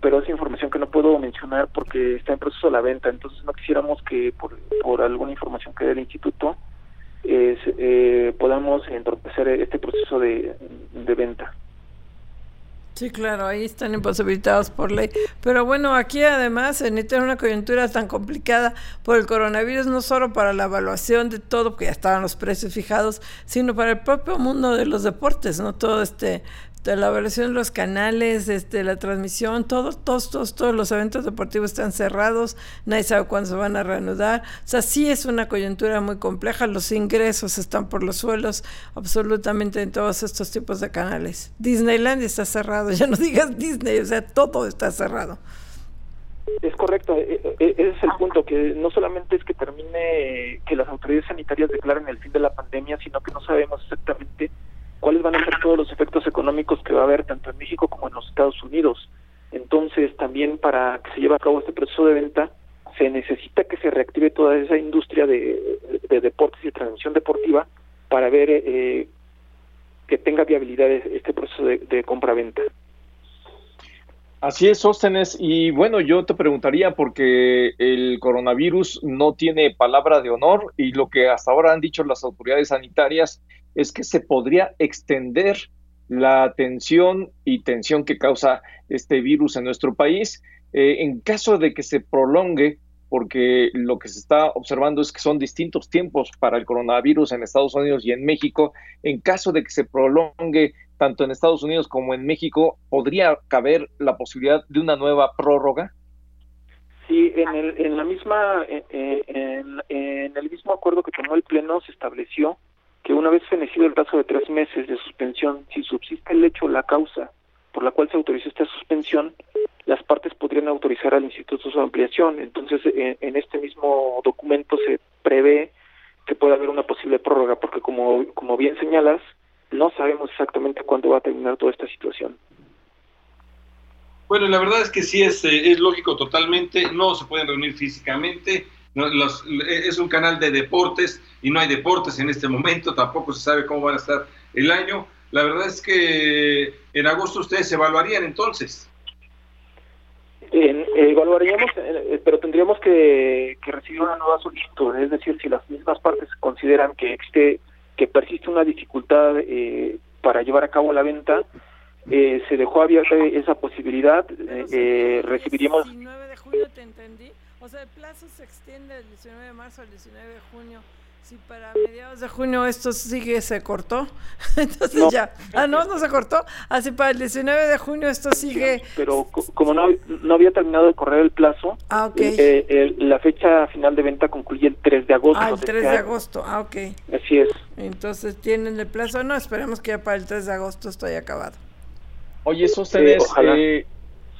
pero es información que no puedo mencionar porque está en proceso de la venta, entonces no quisiéramos que por, por alguna información que dé el instituto eh, podamos entorpecer este proceso de, venta. Sí, claro, ahí están imposibilitados por ley. Pero bueno, aquí además esta una coyuntura tan complicada por el coronavirus, no solo para la evaluación de todo, porque ya estaban los precios fijados, sino para el propio mundo de los deportes, ¿no? Todo este de la evaluación de los canales, este, la transmisión, todos, todos, todos, todos los eventos deportivos están cerrados, nadie sabe cuándo se van a reanudar. O sea, sí es una coyuntura muy compleja, los ingresos están por los suelos absolutamente en todos estos tipos de canales. Disneyland está cerrado, (laughs) ya no digas Disney, o sea, todo está cerrado. Es correcto, e, e, e, ese es el punto, que no solamente es que termine, que las autoridades sanitarias declaren el fin de la pandemia, sino que no sabemos exactamente cuáles van a ser todos los efectos económicos que va a haber tanto en México como en los Estados Unidos. Entonces, también para que se lleve a cabo este proceso de venta, se necesita que se reactive toda esa industria de, deportes y de transmisión deportiva para ver eh, que tenga viabilidad este proceso de, de compra-venta. Así es, Sóstenes. Y bueno, yo te preguntaría porque el coronavirus no tiene palabra de honor y lo que hasta ahora han dicho las autoridades sanitarias es que se podría extender la tensión y tensión que causa este virus en nuestro país eh, en caso de que se prolongue porque lo que se está observando es que son distintos tiempos para el coronavirus en Estados Unidos y en México. En caso de que se prolongue tanto en Estados Unidos como en México, ¿podría caber la posibilidad de una nueva prórroga? Sí, en, el, en la misma, en, el mismo acuerdo que tomó el Pleno se estableció que una vez fenecido el plazo de tres meses de suspensión, si subsiste el hecho o la causa por la cual se autorizó esta suspensión, las partes podrían autorizar al instituto su ampliación. Entonces, en, este mismo documento se prevé que pueda haber una posible prórroga, porque como, como bien señalas, no sabemos exactamente cuándo va a terminar toda esta situación. Bueno, la verdad es que sí es, eh, es lógico totalmente, no se pueden reunir físicamente, los, es un canal de deportes y no hay deportes en este momento, tampoco se sabe cómo van a estar el año. La verdad es que en agosto ustedes evaluarían entonces. Eh, evaluaríamos, eh, pero tendríamos que, que recibir una nueva solicitud, es decir, si las mismas partes consideran que existe que persiste una dificultad eh, para llevar a cabo la venta, eh, se dejó abierta esa posibilidad, eh, recibiríamos... El 19 de junio te entendí, o sea, el plazo se extiende del 19 de marzo al 19 de junio. Si para mediados de junio esto sigue, se cortó. (laughs) Entonces ya. Ah, no, no se cortó. Así ah, para el 19 de junio esto sigue. pero como no, no había terminado de correr el plazo, ah, eh, la fecha final de venta concluye el 3 de agosto. Ah, el 3 de, agosto. Ah, ok. Así es. Entonces tienen el plazo. No, esperemos que ya para el 3 de agosto esto haya acabado. Oye, eso ustedes, eh,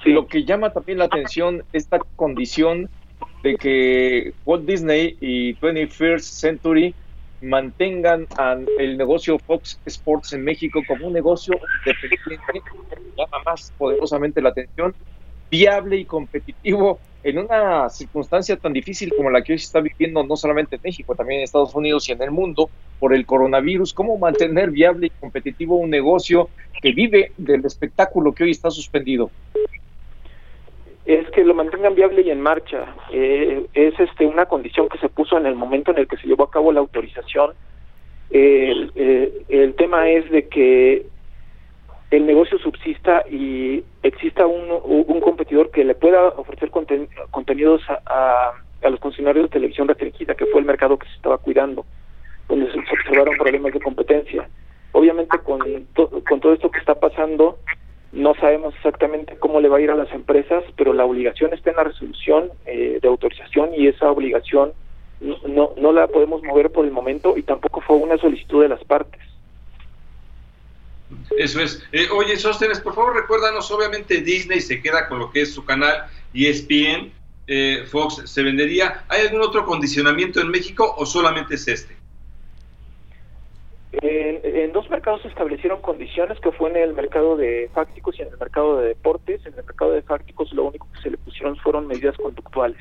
lo que llama también la atención, esta condición de que Walt Disney y 21st Century mantengan el negocio Fox Sports en México como un negocio independiente, llama más poderosamente la atención, viable y competitivo en una circunstancia tan difícil como la que hoy se está viviendo no solamente en México, también en Estados Unidos y en el mundo por el coronavirus, cómo mantener viable y competitivo un negocio que vive del espectáculo que hoy está suspendido es que lo mantengan viable y en marcha. Eh, es este una condición que se puso en el momento en el que se llevó a cabo la autorización. El, eh, el tema es de que el negocio subsista y exista un, un competidor que le pueda ofrecer contenidos a, a, los funcionarios de televisión restringida, que fue el mercado que se estaba cuidando, donde se observaron problemas de competencia. Obviamente con, con todo esto que está pasando, no sabemos exactamente cómo le va a ir a las empresas, pero la obligación está en la resolución eh, de autorización y esa obligación no, no, la podemos mover por el momento y tampoco fue una solicitud de las partes. Eso es. Eh, oye, Sóstenes, por favor recuérdanos, obviamente Disney se queda con lo que es su canal y ESPN, eh, Fox se vendería. ¿Hay algún otro condicionamiento en México o solamente es este? En, dos mercados se establecieron condiciones, que fue en el mercado de fácticos y en el mercado de deportes. En el mercado de fácticos lo único que se le pusieron fueron medidas conductuales.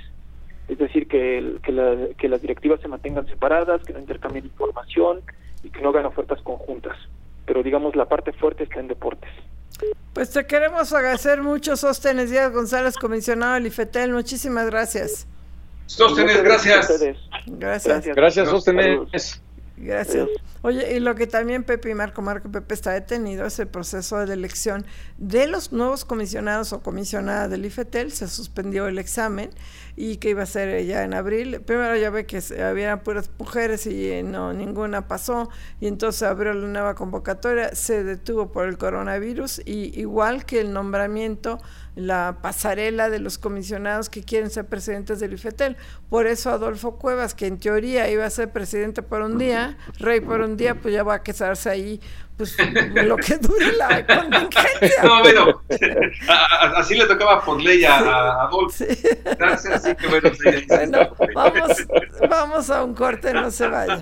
Es decir, que, que, las directivas se mantengan separadas, que no intercambien información y que no hagan ofertas conjuntas. Pero digamos, la parte fuerte está en deportes. Pues te queremos agradecer mucho, Sóstenes Díaz González, comisionado del IFETEL. Muchísimas gracias. Sóstenes, gracias. Gracias. Gracias, Sóstenes. Gracias. Oye, y lo que también Pepe y Marco, Marco Pepe está detenido es el proceso de elección de los nuevos comisionados o comisionadas del IFETEL. Se suspendió el examen y que iba a ser ya en abril. Primero ya ve que había puras mujeres y eh, no ninguna pasó y entonces abrió la nueva convocatoria. Se detuvo por el coronavirus y igual que el nombramiento la pasarela de los comisionados que quieren ser presidentes del IFETEL. Por eso Adolfo Cuevas, que en teoría iba a ser presidente por un día, rey por un día, pues ya va a quedarse ahí pues (laughs) lo que dure la contingencia. No, bueno, así le tocaba por ley a, Adolfo. así que bueno, (laughs) bueno vamos, vamos a un corte, no se vaya.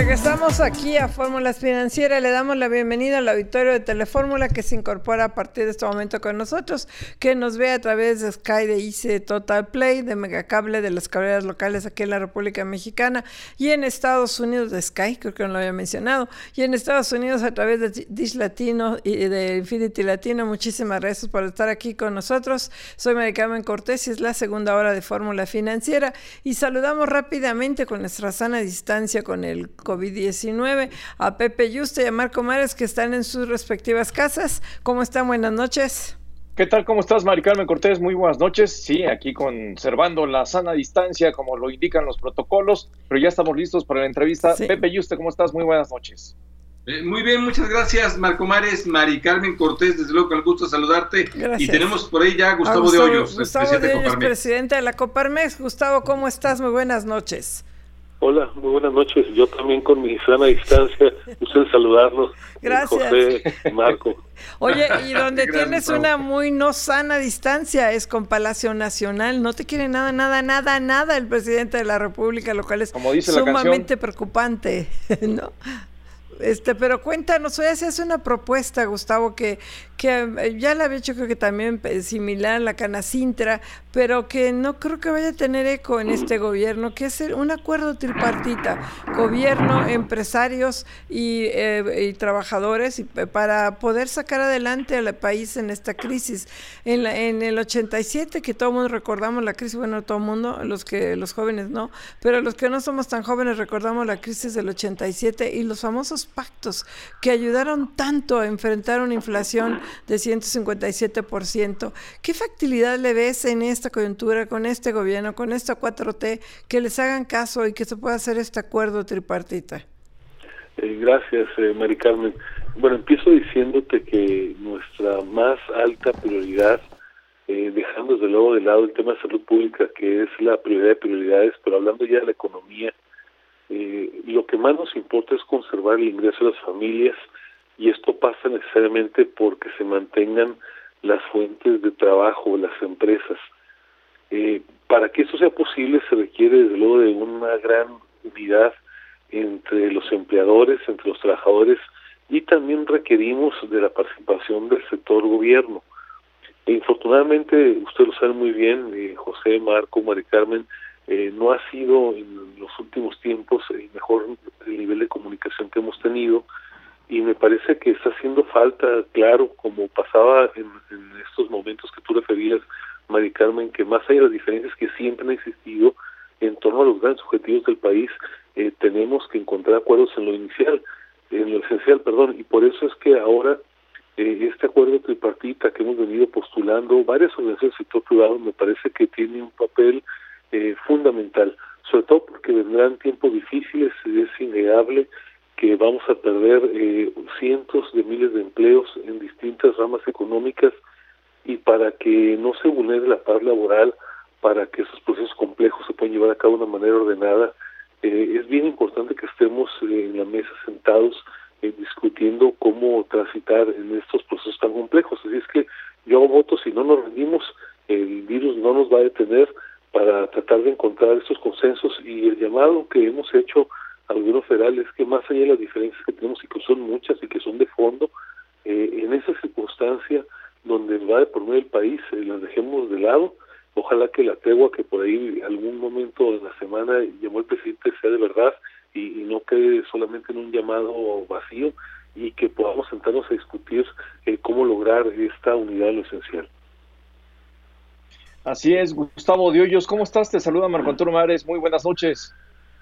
Regresamos aquí a Fórmulas Financieras. Le damos la bienvenida al auditorio de Telefórmula que se incorpora a partir de este momento con nosotros, que nos ve a través de Sky, de ICE, Total Play, de Megacable, de las cableras locales aquí en la República Mexicana y en Estados Unidos de Sky, creo que no lo había mencionado, y en Estados Unidos a través de Dish Latino y de Infinity Latino. Muchísimas gracias por estar aquí con nosotros. Soy María Carmen Cortés y es la segunda hora de Fórmula Financiera y saludamos rápidamente con nuestra sana distancia con el COVID-19, a Pepe Yuste y a Marco Mares que están en sus respectivas casas. ¿Cómo están? Buenas noches. ¿Qué tal? ¿Cómo estás, Mari Carmen Cortés? Muy buenas noches. Sí, aquí conservando la sana distancia, como lo indican los protocolos, pero ya estamos listos para la entrevista. Pepe Yuste, ¿cómo estás? Muy buenas noches. Eh, muy bien, muchas gracias, Marco Mares, Mari Carmen Cortés, desde luego con el gusto saludarte. Y tenemos por ahí ya Gustavo, Gustavo de Hoyos, Gustavo presidente de Hoyos, presidente de la Coparmex. Gustavo, ¿cómo estás? Muy buenas noches. Hola, muy buenas noches. Yo también con mi sana distancia, (laughs) usted saludarnos. Gracias. José, Marco. (laughs) Oye, y donde tienes una muy no sana distancia es con Palacio Nacional. No te quiere nada, nada, nada, nada el presidente de la República, lo cual es sumamente preocupante, (laughs) ¿no? Este, pero cuéntanos, hoy haces una propuesta, Gustavo, que, que eh, ya la había hecho creo que también eh, similar a la Canacintra, pero que no creo que vaya a tener eco en este gobierno, que es un acuerdo tripartita, gobierno, empresarios y, eh, trabajadores, y, para poder sacar adelante al país en esta crisis. En, la, en el 87, que todo el mundo recordamos la crisis, bueno, todo el mundo, los, que, los jóvenes no, pero los que no somos tan jóvenes recordamos la crisis del 87 y los famosos pactos que ayudaron tanto a enfrentar una inflación de 157%. ¿Qué factibilidad le ves en esta coyuntura, con este gobierno, con esta 4T, que les hagan caso y que se pueda hacer este acuerdo tripartita? Eh, gracias, eh, Mari Carmen. Bueno, empiezo diciéndote que nuestra más alta prioridad, eh, dejando desde luego de lado el tema de salud pública, que es la prioridad de prioridades, pero hablando ya de la economía, eh, lo que más nos importa es conservar el ingreso de las familias y esto pasa necesariamente porque se mantengan las fuentes de trabajo, las empresas. Eh, para que eso sea posible se requiere desde luego de una gran unidad entre los empleadores, entre los trabajadores y también requerimos de la participación del sector gobierno. E infortunadamente, usted lo sabe muy bien, eh, José, Marco, Mari Carmen, eh, no ha sido en los últimos tiempos el mejor nivel de comunicación que hemos tenido y me parece que está haciendo falta, claro, como pasaba en, estos momentos que tú referías, Mari Carmen, que más allá de las diferencias que siempre han existido en torno a los grandes objetivos del país, eh, tenemos que encontrar acuerdos en lo inicial, en lo esencial, perdón, y por eso es que ahora eh, este acuerdo tripartita que hemos venido postulando, varias organizaciones del sector privado, me parece que tiene un papel eh, fundamental, sobre todo porque vendrán tiempos difíciles, es innegable que vamos a perder eh, cientos de miles de empleos en distintas ramas económicas y para que no se vulnere la paz laboral, para que esos procesos complejos se puedan llevar a cabo de una manera ordenada, eh, es bien importante que estemos en la mesa sentados discutiendo cómo transitar en estos procesos tan complejos. Así es que yo voto, si no nos rendimos, el virus no nos va a detener, para tratar de encontrar estos consensos y el llamado que hemos hecho al gobierno federal es que más allá de las diferencias que tenemos y que son muchas y que son de fondo, eh, en esa circunstancia donde va de por medio del país, eh, las dejemos de lado Ojalá que la tregua que por ahí algún momento en la semana llamó el presidente sea de verdad y, no quede solamente en un llamado vacío y que podamos sentarnos a discutir eh, cómo lograr esta unidad lo esencial. Así es, Gustavo de Hoyos, ¿cómo estás? Te saluda Marco Antonio Mares, muy buenas noches.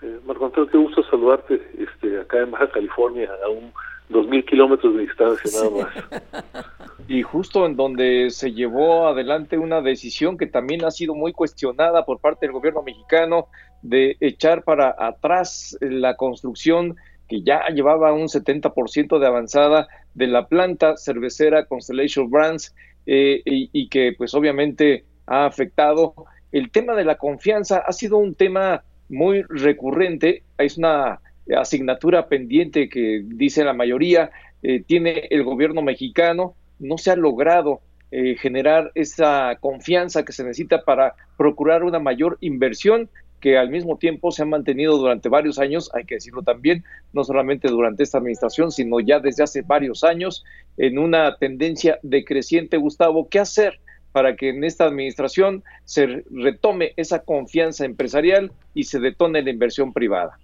Eh, Marco Antonio, qué gusto saludarte este, acá en Baja California, a un dos mil kilómetros de distancia nada más. (laughs) Y justo en donde se llevó adelante una decisión que también ha sido muy cuestionada por parte del gobierno mexicano de echar para atrás la construcción que ya llevaba un 70% de avanzada de la planta cervecera Constellation Brands eh, y, y que pues obviamente ha afectado. El tema de la confianza ha sido un tema muy recurrente, es una asignatura pendiente que dice la mayoría eh, tiene el gobierno mexicano, no se ha logrado eh, generar esa confianza que se necesita para procurar una mayor inversión que al mismo tiempo se ha mantenido durante varios años, hay que decirlo también, no solamente durante esta administración, sino ya desde hace varios años, en una tendencia decreciente. Gustavo, ¿qué hacer para que en esta administración se retome esa confianza empresarial y se detone la inversión privada?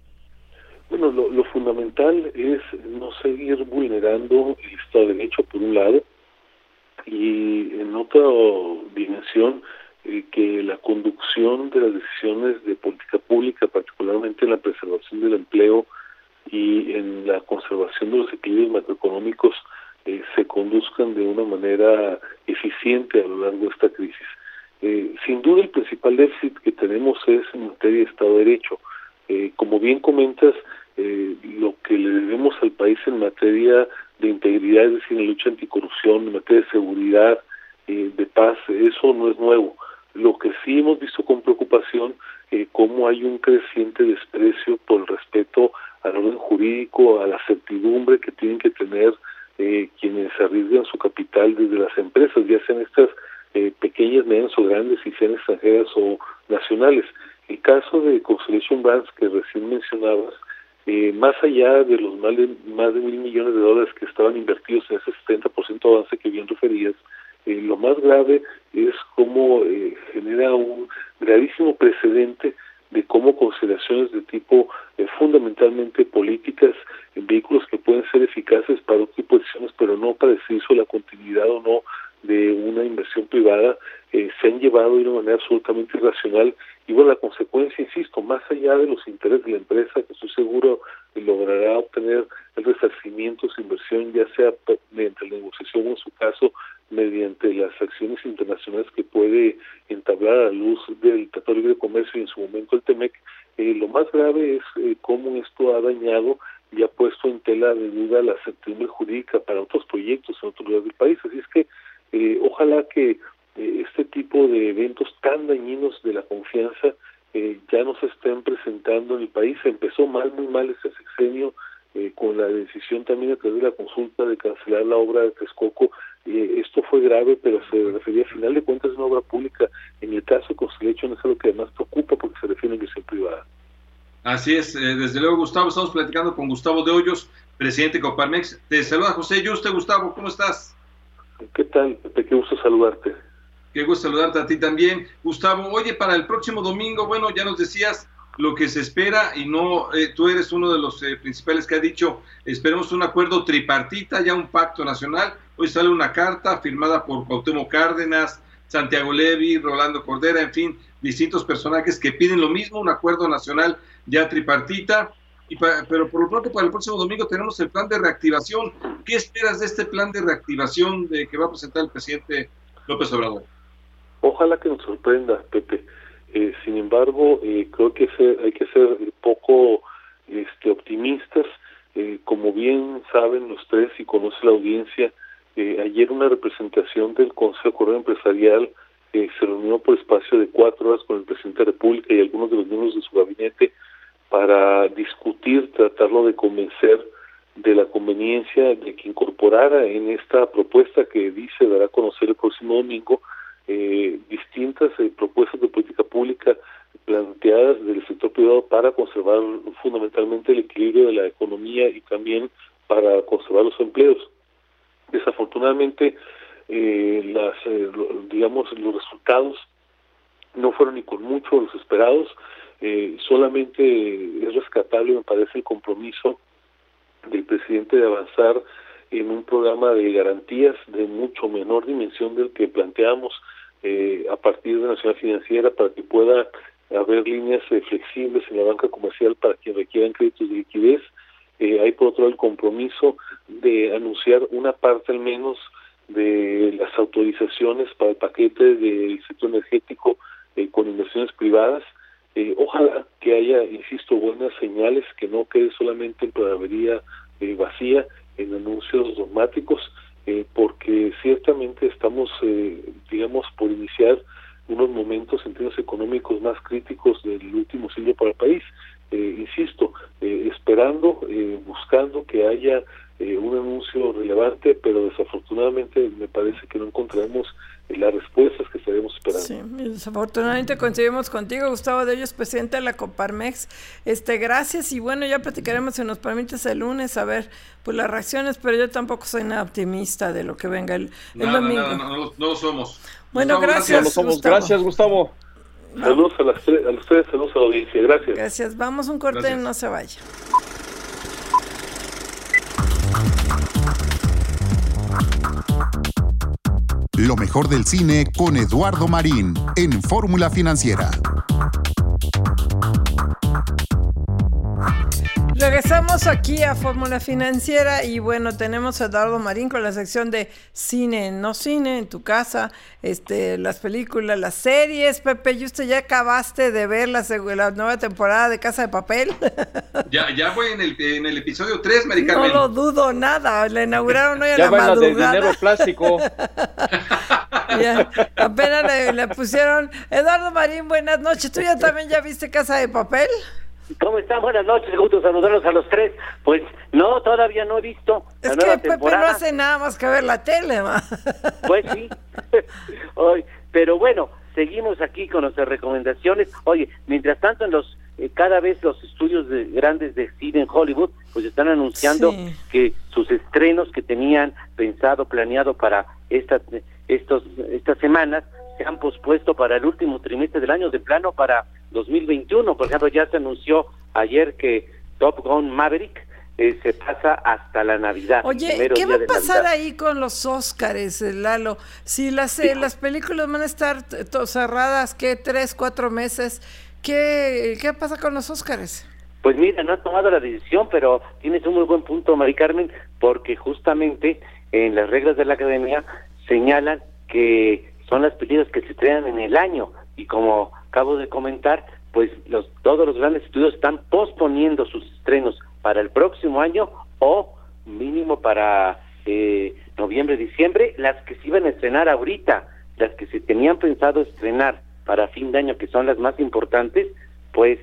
Bueno, lo, fundamental es no seguir vulnerando el Estado de Derecho, por un lado, y en otra dimensión, eh, que la conducción de las decisiones de política pública, particularmente en la preservación del empleo y en la conservación de los equilibrios macroeconómicos, eh, se conduzcan de una manera eficiente a lo largo de esta crisis. Eh, sin duda el principal déficit que tenemos es en materia de Estado de Derecho. Eh, como bien comentas, eh, lo que le debemos al país en materia de integridad, es decir, en lucha anticorrupción, en materia de seguridad, eh, de paz, eso no es nuevo. Lo que sí hemos visto con preocupación, eh, cómo hay un creciente desprecio por el respeto al orden jurídico, a la certidumbre que tienen que tener eh, quienes arriesgan su capital desde las empresas, ya sean estas eh, pequeñas, medianas o grandes, y sean extranjeras o nacionales. El caso de Constellation Brands que recién mencionabas, eh, más allá de los más de, mil millones de dólares que estaban invertidos en ese 70% de avance que bien referías, eh, lo más grave es cómo eh, genera un gravísimo precedente de cómo consideraciones de tipo eh, fundamentalmente políticas en vehículos que pueden ser eficaces para otro tipo pero no para decidir sobre la continuidad o no de una inversión privada, eh, se han llevado de una manera absolutamente irracional. Y bueno, la consecuencia, insisto, más allá de los intereses de la empresa, que estoy seguro logrará obtener el resarcimiento de su inversión, ya sea mediante la negociación o en su caso mediante las acciones internacionales que puede entablar a luz del Tratado de Libre Comercio y en su momento el TEMEC, eh, lo más grave es eh, cómo esto ha dañado y ha puesto en tela de duda la certidumbre jurídica para otros proyectos en otros lugares del país. Así es que eh, ojalá que eh, este tipo de eventos tan dañinos de la confianza eh, ya no se estén presentando en el país. Empezó mal, muy mal ese sexenio eh, con la decisión también a través de la consulta de cancelar la obra de Texcoco. Eh, esto fue grave, pero se refería a final de cuentas a una obra pública. En el caso de Constellation es lo que además preocupa porque se refiere a inversión privada. Así es, desde luego Gustavo, estamos platicando con Gustavo de Hoyos, presidente de Coparmex. Te saluda José Yuste, Gustavo, ¿cómo estás? ¿Qué tal? Qué gusto saludarte. Qué gusto saludarte a ti también, Gustavo. Oye, para el próximo domingo, bueno, ya nos decías lo que se espera y no, eh, tú eres uno de los eh, principales que ha dicho, esperemos un acuerdo tripartita, ya un pacto nacional. Hoy sale una carta firmada por Cuauhtémoc Cárdenas, Santiago Levi, Rolando Cordera, en fin, distintos personajes que piden lo mismo, un acuerdo nacional ya tripartita. Y pero por lo pronto para el próximo domingo tenemos el plan de reactivación. ¿Qué esperas de este plan de reactivación de que va a presentar el presidente López Obrador? Ojalá que nos sorprenda, Pepe. Eh, sin embargo, eh, creo que hay que ser poco este, optimistas. Eh, como bien saben los tres y conoce la audiencia, eh, ayer una representación del Consejo Correo Empresarial eh, se reunió por espacio de cuatro horas con el presidente de la República y algunos de los miembros de su gabinete para discutir, tratarlo de convencer de la conveniencia de que incorporara en esta propuesta que dice dará a conocer el próximo domingo eh, distintas eh, propuestas de política pública planteadas del sector privado para conservar fundamentalmente el equilibrio de la economía y también para conservar los empleos. Desafortunadamente, eh, las, digamos, los resultados no fueron ni con mucho los esperados, eh, solamente es rescatable, me parece, el compromiso del presidente de avanzar en un programa de garantías de mucho menor dimensión del que planteamos eh, a partir de Nacional Financiera para que pueda haber líneas eh, flexibles en la banca comercial para quien requieran créditos de liquidez. Eh, hay por otro lado el compromiso de anunciar una parte al menos de las autorizaciones para el paquete del sector energético eh, con inversiones privadas. Eh, ojalá que haya, insisto, buenas señales, que no quede solamente en palabrería vacía, en anuncios dogmáticos, eh, porque ciertamente estamos, eh, digamos, por iniciar unos momentos en términos económicos más críticos del último siglo para el país. Eh, insisto, eh, esperando, eh, buscando que haya eh, un anuncio relevante, pero desafortunadamente me parece que no encontraremos eh, las respuestas que estaremos esperando. Sí, desafortunadamente coincidimos contigo, Gustavo de ellos, presidente de la Coparmex. Este, gracias y bueno, ya platicaremos si nos permites el lunes a ver pues las reacciones, pero yo tampoco soy nada optimista de lo que venga el, el Nada, domingo. nada, no, no, no lo somos. Bueno, Gustavo, gracias. No lo somos. Gustavo. Gracias, Gustavo. Saludos a, las a ustedes, saludos a la audiencia. Gracias. Gracias. Vamos un corte, Gracias. no se vaya. Lo mejor del cine con Eduardo Marín en Fórmula Financiera. Regresamos aquí a Fórmula Financiera y bueno, tenemos a Eduardo Marín con la sección de cine, no cine, en tu casa, este, las películas, las series. Pepe, ¿y usted ya acabaste de ver la, nueva temporada de Casa de Papel? (laughs) Ya, ya fue en el, en el episodio 3, Mari no lo dudo nada, la inauguraron hoy a Ya la van las de madrugada. dinero plástico. (laughs) Ya, apenas le, le pusieron, Eduardo Marín, buenas noches. ¿Tú ya también ya viste Casa de Papel? ¿Cómo están? Buenas noches, gusto saludarlos a los tres. Pues no, todavía no he visto la Es nueva que Pepe no hace nada más que ver la tele, ma. (laughs) Pues sí. (laughs) Pero bueno, seguimos aquí con nuestras recomendaciones. Oye, mientras tanto en los eh, cada vez los estudios de, grandes de cine en Hollywood pues están anunciando Sí. que sus estrenos que tenían pensado, planeado para estas estos estas semanas se han pospuesto para el último trimestre del año de plano para 2021. Por ejemplo, ya se anunció ayer que Top Gun Maverick eh, se pasa hasta la Navidad. Oye, ¿qué va a pasar ahí con los Óscares, eh, Lalo? Si las, eh, las películas van a estar cerradas, ¿qué? ¿Tres, cuatro meses? ¿Qué, qué pasa con los Óscares? Pues mira, no ha tomado la decisión, pero tienes un muy buen punto, Mari Carmen, porque justamente en las reglas de la academia señalan que son las películas que se estrenan en el año y como acabo de comentar, pues los, todos los grandes estudios están posponiendo sus estrenos para el próximo año o mínimo para eh, noviembre, diciembre, las que se iban a estrenar ahorita, las que se tenían pensado estrenar para fin de año, que son las más importantes, pues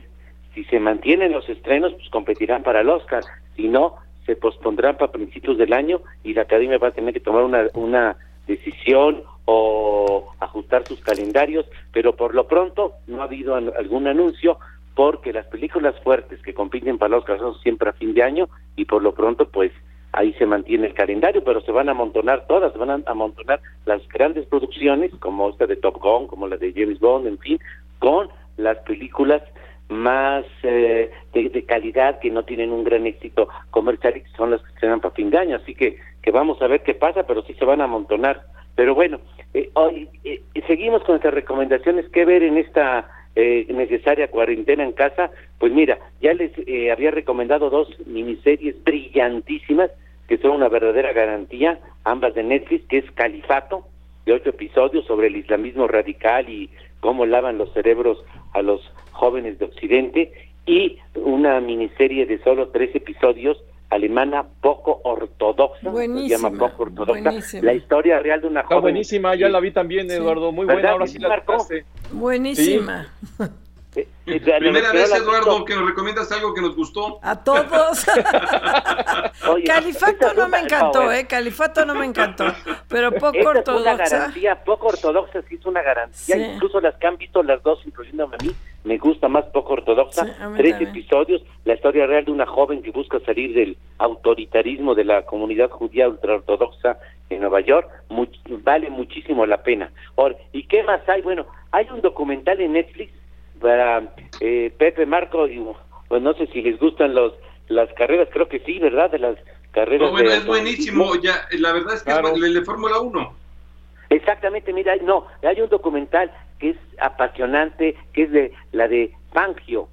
si se mantienen los estrenos, pues competirán para el Oscar. Si no, se pospondrán para principios del año y la Academia va a tener que tomar una, una decisión o ajustar sus calendarios, pero por lo pronto no ha habido algún anuncio porque las películas fuertes que compiten para Oscar son siempre a fin de año y por lo pronto pues ahí se mantiene el calendario, pero se van a amontonar todas, se van a amontonar las grandes producciones como esta de Top Gun, como la de James Bond, en fin, con las películas más eh, de, de calidad que no tienen un gran éxito comercial y que son las que se estrenan para fin de año. Así que, que vamos a ver qué pasa, pero sí se van a amontonar. Pero bueno, eh, hoy eh, seguimos con nuestras recomendaciones. ¿Qué ver en esta eh, necesaria cuarentena en casa? Pues mira, ya les eh, había recomendado dos miniseries brillantísimas que son una verdadera garantía, ambas de Netflix, que es Califato, de ocho episodios sobre el islamismo radical y cómo lavan los cerebros a los jóvenes de Occidente, y una miniserie de solo tres episodios alemana poco ortodoxa, Buenísima, se llama poco ortodoxa, buenísima. la historia real de una Está joven. buenísima, ya la vi también, Sí. Eduardo. Muy ¿Verdad buena, ahora sí sí, la Marco? tocaste. (laughs) Eh, eh, (laughs) Primera vez, la- Eduardo, que nos recomiendas algo que nos gustó. A todos. (laughs) Oye, Califato no me encantó, no, ¿eh? Califato no me encantó. Pero poco Esta es una ortodoxa. garantía, poco ortodoxa sí es una garantía, Sí. incluso las que han visto las dos, incluyéndome a mí, me gusta más poco ortodoxa, Sí, tres también. episodios, la historia real de una joven que busca salir del autoritarismo de la comunidad judía ultraortodoxa en Nueva York, vale muchísimo la pena. ¿Y qué más hay? Bueno, hay un documental en Netflix para eh, Pepe Marco, y, pues no sé si les gustan los las carreras, creo que sí, ¿verdad? De las carreras. bueno, es buenísimo, ya, la verdad es que es el de Fórmula 1. Exactamente, mira, no, hay un documental que es apasionante, que es de la de Fangio,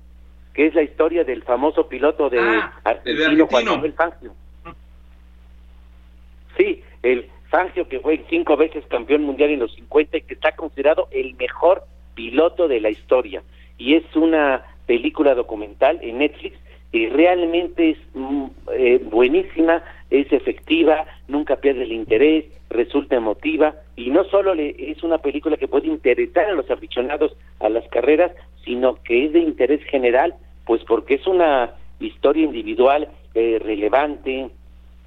que es la historia del famoso piloto de ah, argentino, Juan Manuel Fangio. Sí, el Fangio que fue cinco veces campeón mundial en los 50 y que está considerado el mejor piloto de la historia. Y es una película documental en Netflix y realmente es mm, eh, buenísima, es efectiva, nunca pierde el interés, resulta emotiva y no solo le, es una película que puede interesar a los aficionados a las carreras, sino que es de interés general, pues porque es una historia individual eh, relevante,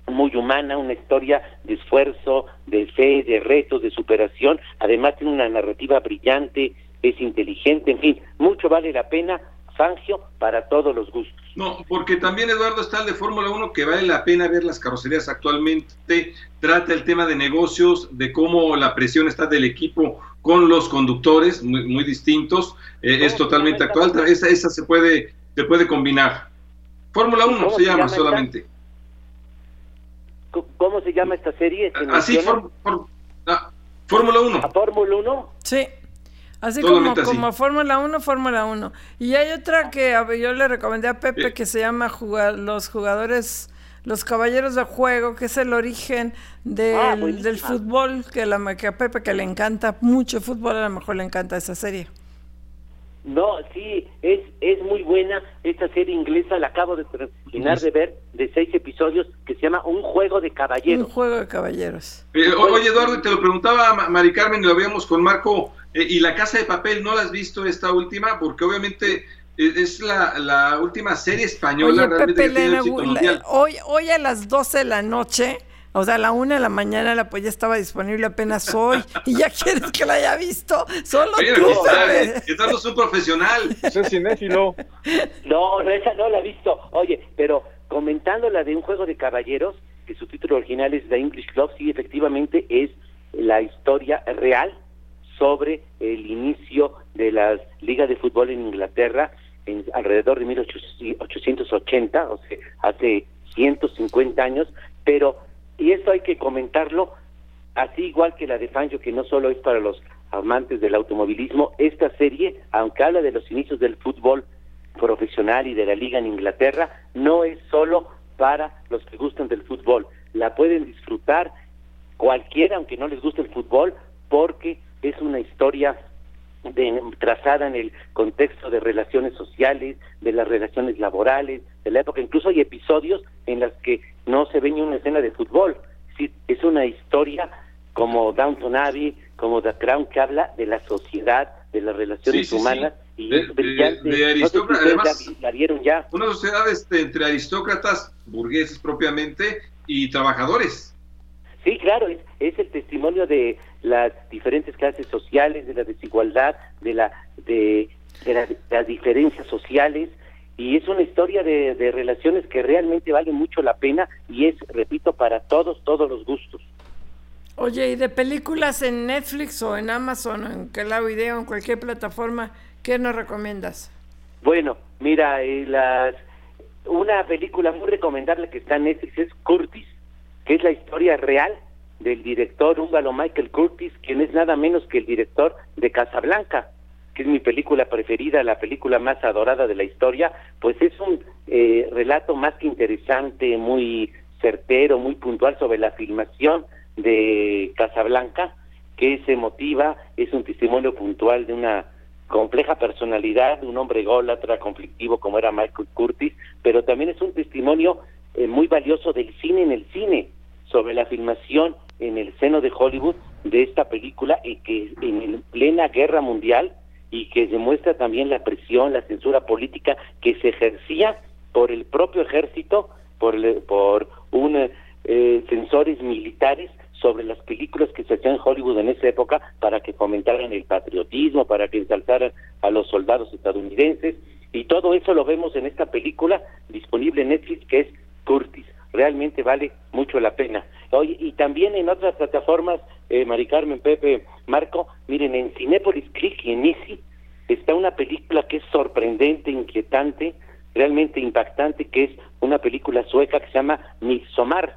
muy humana, una historia de esfuerzo, de fe, de retos, de superación, además tiene una narrativa brillante, es inteligente, en fin, mucho vale la pena Fangio para todos los gustos. No, porque también Eduardo está el de Fórmula 1 que vale la pena ver las carrocerías actualmente, trata el tema de negocios, de cómo la presión está del equipo con los conductores, muy, muy distintos, eh, es totalmente actual, esa, esa se puede se puede combinar. Fórmula 1 se, llama, solamente. ¿Cómo se llama esta serie? Así, ah, Fórmula 1. ¿A Fórmula 1? Sí. Así como, como Fórmula 1, Fórmula 1. Y hay otra que yo le recomendé a Pepe que se llama jugar, Los Jugadores, Los Caballeros de Juego, que es el origen del, ah, del fútbol, que, la, que a Pepe que le encanta mucho fútbol, a lo mejor le encanta esa serie. No, sí, es, es muy buena esta serie inglesa, la acabo de terminar de ver, de seis episodios, que se llama Un Juego de Caballeros. Un Juego de Caballeros. Eh, oye, Eduardo, te lo preguntaba Mari Carmen, lo habíamos con Marco, eh, ¿y La Casa de Papel no la has visto esta última? Porque obviamente eh, es la, la última serie española realmente que hoy, hoy a las 12 de la noche o sea, a la una de la mañana la pues ya estaba disponible apenas hoy (laughs) y ya quieres que la haya visto. Solo Mira, tú. Está, es un profesional. (laughs) Es cinéfilo. No, no, esa no la he visto. Oye, pero comentando la de un juego de caballeros, que su título original es The English Club, sí, efectivamente es la historia real sobre el inicio de las ligas de fútbol en Inglaterra en alrededor de 1880, o sea, hace 150 años, pero y eso hay que comentarlo, así igual que la de Fangio, que no solo es para los amantes del automovilismo, esta serie, aunque habla de los inicios del fútbol profesional y de la liga en Inglaterra, no es solo para los que gustan del fútbol, la pueden disfrutar cualquiera, aunque no les guste el fútbol, porque es una historia trazada en el contexto de relaciones sociales, de las relaciones laborales, de la época. Incluso hay episodios en las que no se ve ni una escena de fútbol. Es una historia como Downton Abbey, como The Crown, que habla de la sociedad, de las relaciones humanas. Y de, de, aristócratas, además, la vieron ya. Una sociedad este, entre aristócratas, burgueses propiamente, y trabajadores. Sí, claro, es, es el testimonio de las diferentes clases sociales, de la desigualdad, de, la, de, las diferencias sociales, y es una historia de, de, relaciones que realmente vale mucho la pena y es, repito, para todos, todos los gustos. Oye, ¿y de películas en Netflix o en Amazon, en Claro Video, en cualquier plataforma, qué nos recomiendas? Bueno, mira, eh, las, una película muy recomendable que está en Netflix es Curtis, que es la historia real del director húngaro Michael Curtis, quien es nada menos que el director de Casablanca, que es mi película preferida, la película más adorada de la historia, pues es un eh, relato más que interesante, muy certero, muy puntual sobre la filmación de Casablanca, que es emotiva, es un testimonio puntual de una compleja personalidad, de un hombre gólatra, conflictivo como era Michael Curtis, pero también es un testimonio eh, muy valioso del cine en el cine, sobre la filmación en el seno de Hollywood de esta película y que en plena guerra mundial y que demuestra también la presión, la censura política que se ejercía por el propio ejército, por, por un eh, censores militares sobre las películas que se hacían en Hollywood en esa época para que fomentaran el patriotismo, para que ensalzaran a los soldados estadounidenses. Y todo eso lo vemos en esta película disponible en Netflix que es Curtis realmente vale mucho la pena. Oye, y también en otras plataformas, eh, Mari Carmen, Pepe, Marco, miren, en Cinépolis Click y en Easy está una película que es sorprendente, inquietante, realmente impactante, que es una película sueca que se llama Midsommar.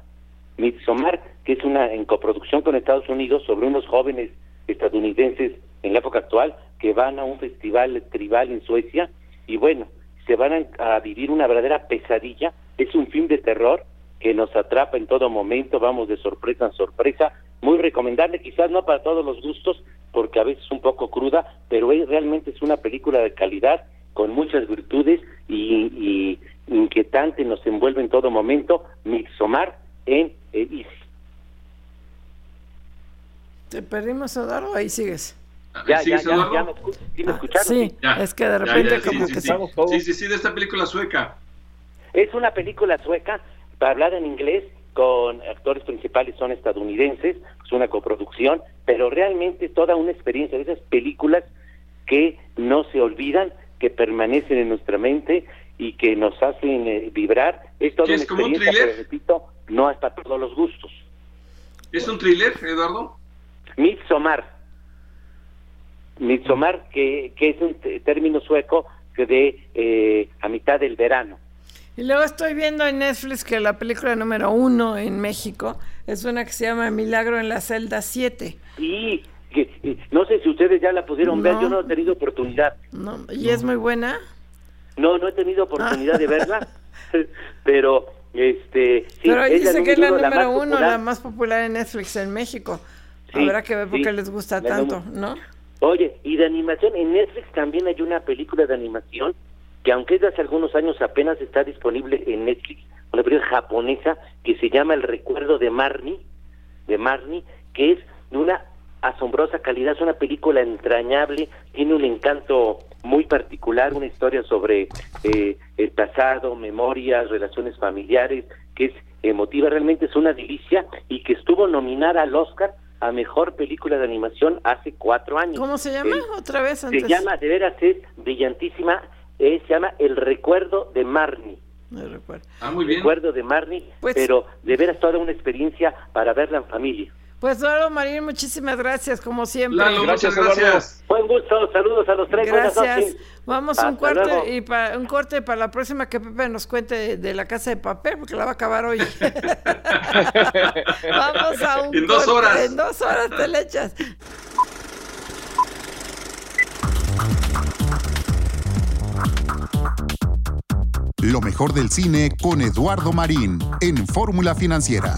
Midsommar, que es una en coproducción con Estados Unidos sobre unos jóvenes estadounidenses en la época actual que van a un festival tribal en Suecia y bueno, se van a, a vivir una verdadera pesadilla. Es un film de terror que nos atrapa en todo momento, vamos de sorpresa en sorpresa. Muy recomendable, quizás no para todos los gustos, porque a veces es un poco cruda, pero es, realmente es una película de calidad, con muchas virtudes y, y inquietante, nos envuelve en todo momento. Mixomar en eh, Easy. ¿Te perdimos, Eduardo? Ahí sigues. Ya, ¿Sí, ya, ya, ya me, escu- ¿sí me escucharon? Sí, Ya, es que de ya, repente ya, sí, como sí, que. Sí, sí, sí, de esta película sueca. Es una película sueca, para hablar en inglés, con actores principales son estadounidenses, es una coproducción, pero realmente toda una experiencia de esas películas que no se olvidan, que permanecen en nuestra mente y que nos hacen eh, vibrar. Es toda ¿Qué una es, un experiencia, thriller? pero repito, no es para todos los gustos. ¿Es un thriller, Eduardo? Midsommar. Midsommar, que, que es un término sueco que de eh, a mitad del verano. Y luego estoy viendo en Netflix que la película número uno en México es una que se llama Milagro en la celda 7. Y que, eh, no sé si ustedes ya la pudieron ver, No. yo no he tenido oportunidad. ¿no? Y es muy buena. No, no he tenido oportunidad de verla, (laughs) pero este sí, Pero dice que es la número uno, número más uno, popular. la más popular en Netflix en México. Sí, Habrá que ver por sí, qué les gusta tanto, ¿no? Oye, y de animación, en Netflix también hay una película de animación que aunque es de hace algunos años apenas está disponible en Netflix, una película japonesa que se llama El recuerdo de Marnie, de Marnie, que es de una asombrosa calidad, es una película entrañable, tiene un encanto muy particular, una historia sobre eh, el pasado, memorias, relaciones familiares, que es emotiva, realmente es una delicia y que estuvo nominada al Oscar a Mejor Película de Animación hace cuatro años. ¿Cómo se llama? Otra vez se antes. llama, de veras es brillantísima, eh, se llama El Recuerdo de Marnie. No recuerdo. Ah, muy bien. Recuerdo de Marnie, Pues- pero de veras toda una experiencia para verla en familia. Pues Eduardo Marín, muchísimas gracias, como siempre. Lalo, Gracias, muchas gracias. Buen gusto, saludos a los tres, Gracias. Vamos a un Hasta corte luego. y para un corte para la próxima que Pepe nos cuente de, de la casa de papel, porque la va a acabar hoy. (laughs) Vamos a un En dos corte. horas. En dos horas te le echas. Lo mejor del cine con Eduardo Marín en Fórmula Financiera.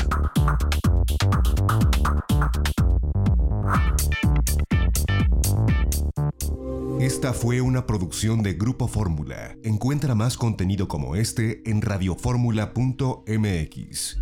Esta fue una producción de Grupo Fórmula. Encuentra más contenido como este en radioformula.mx.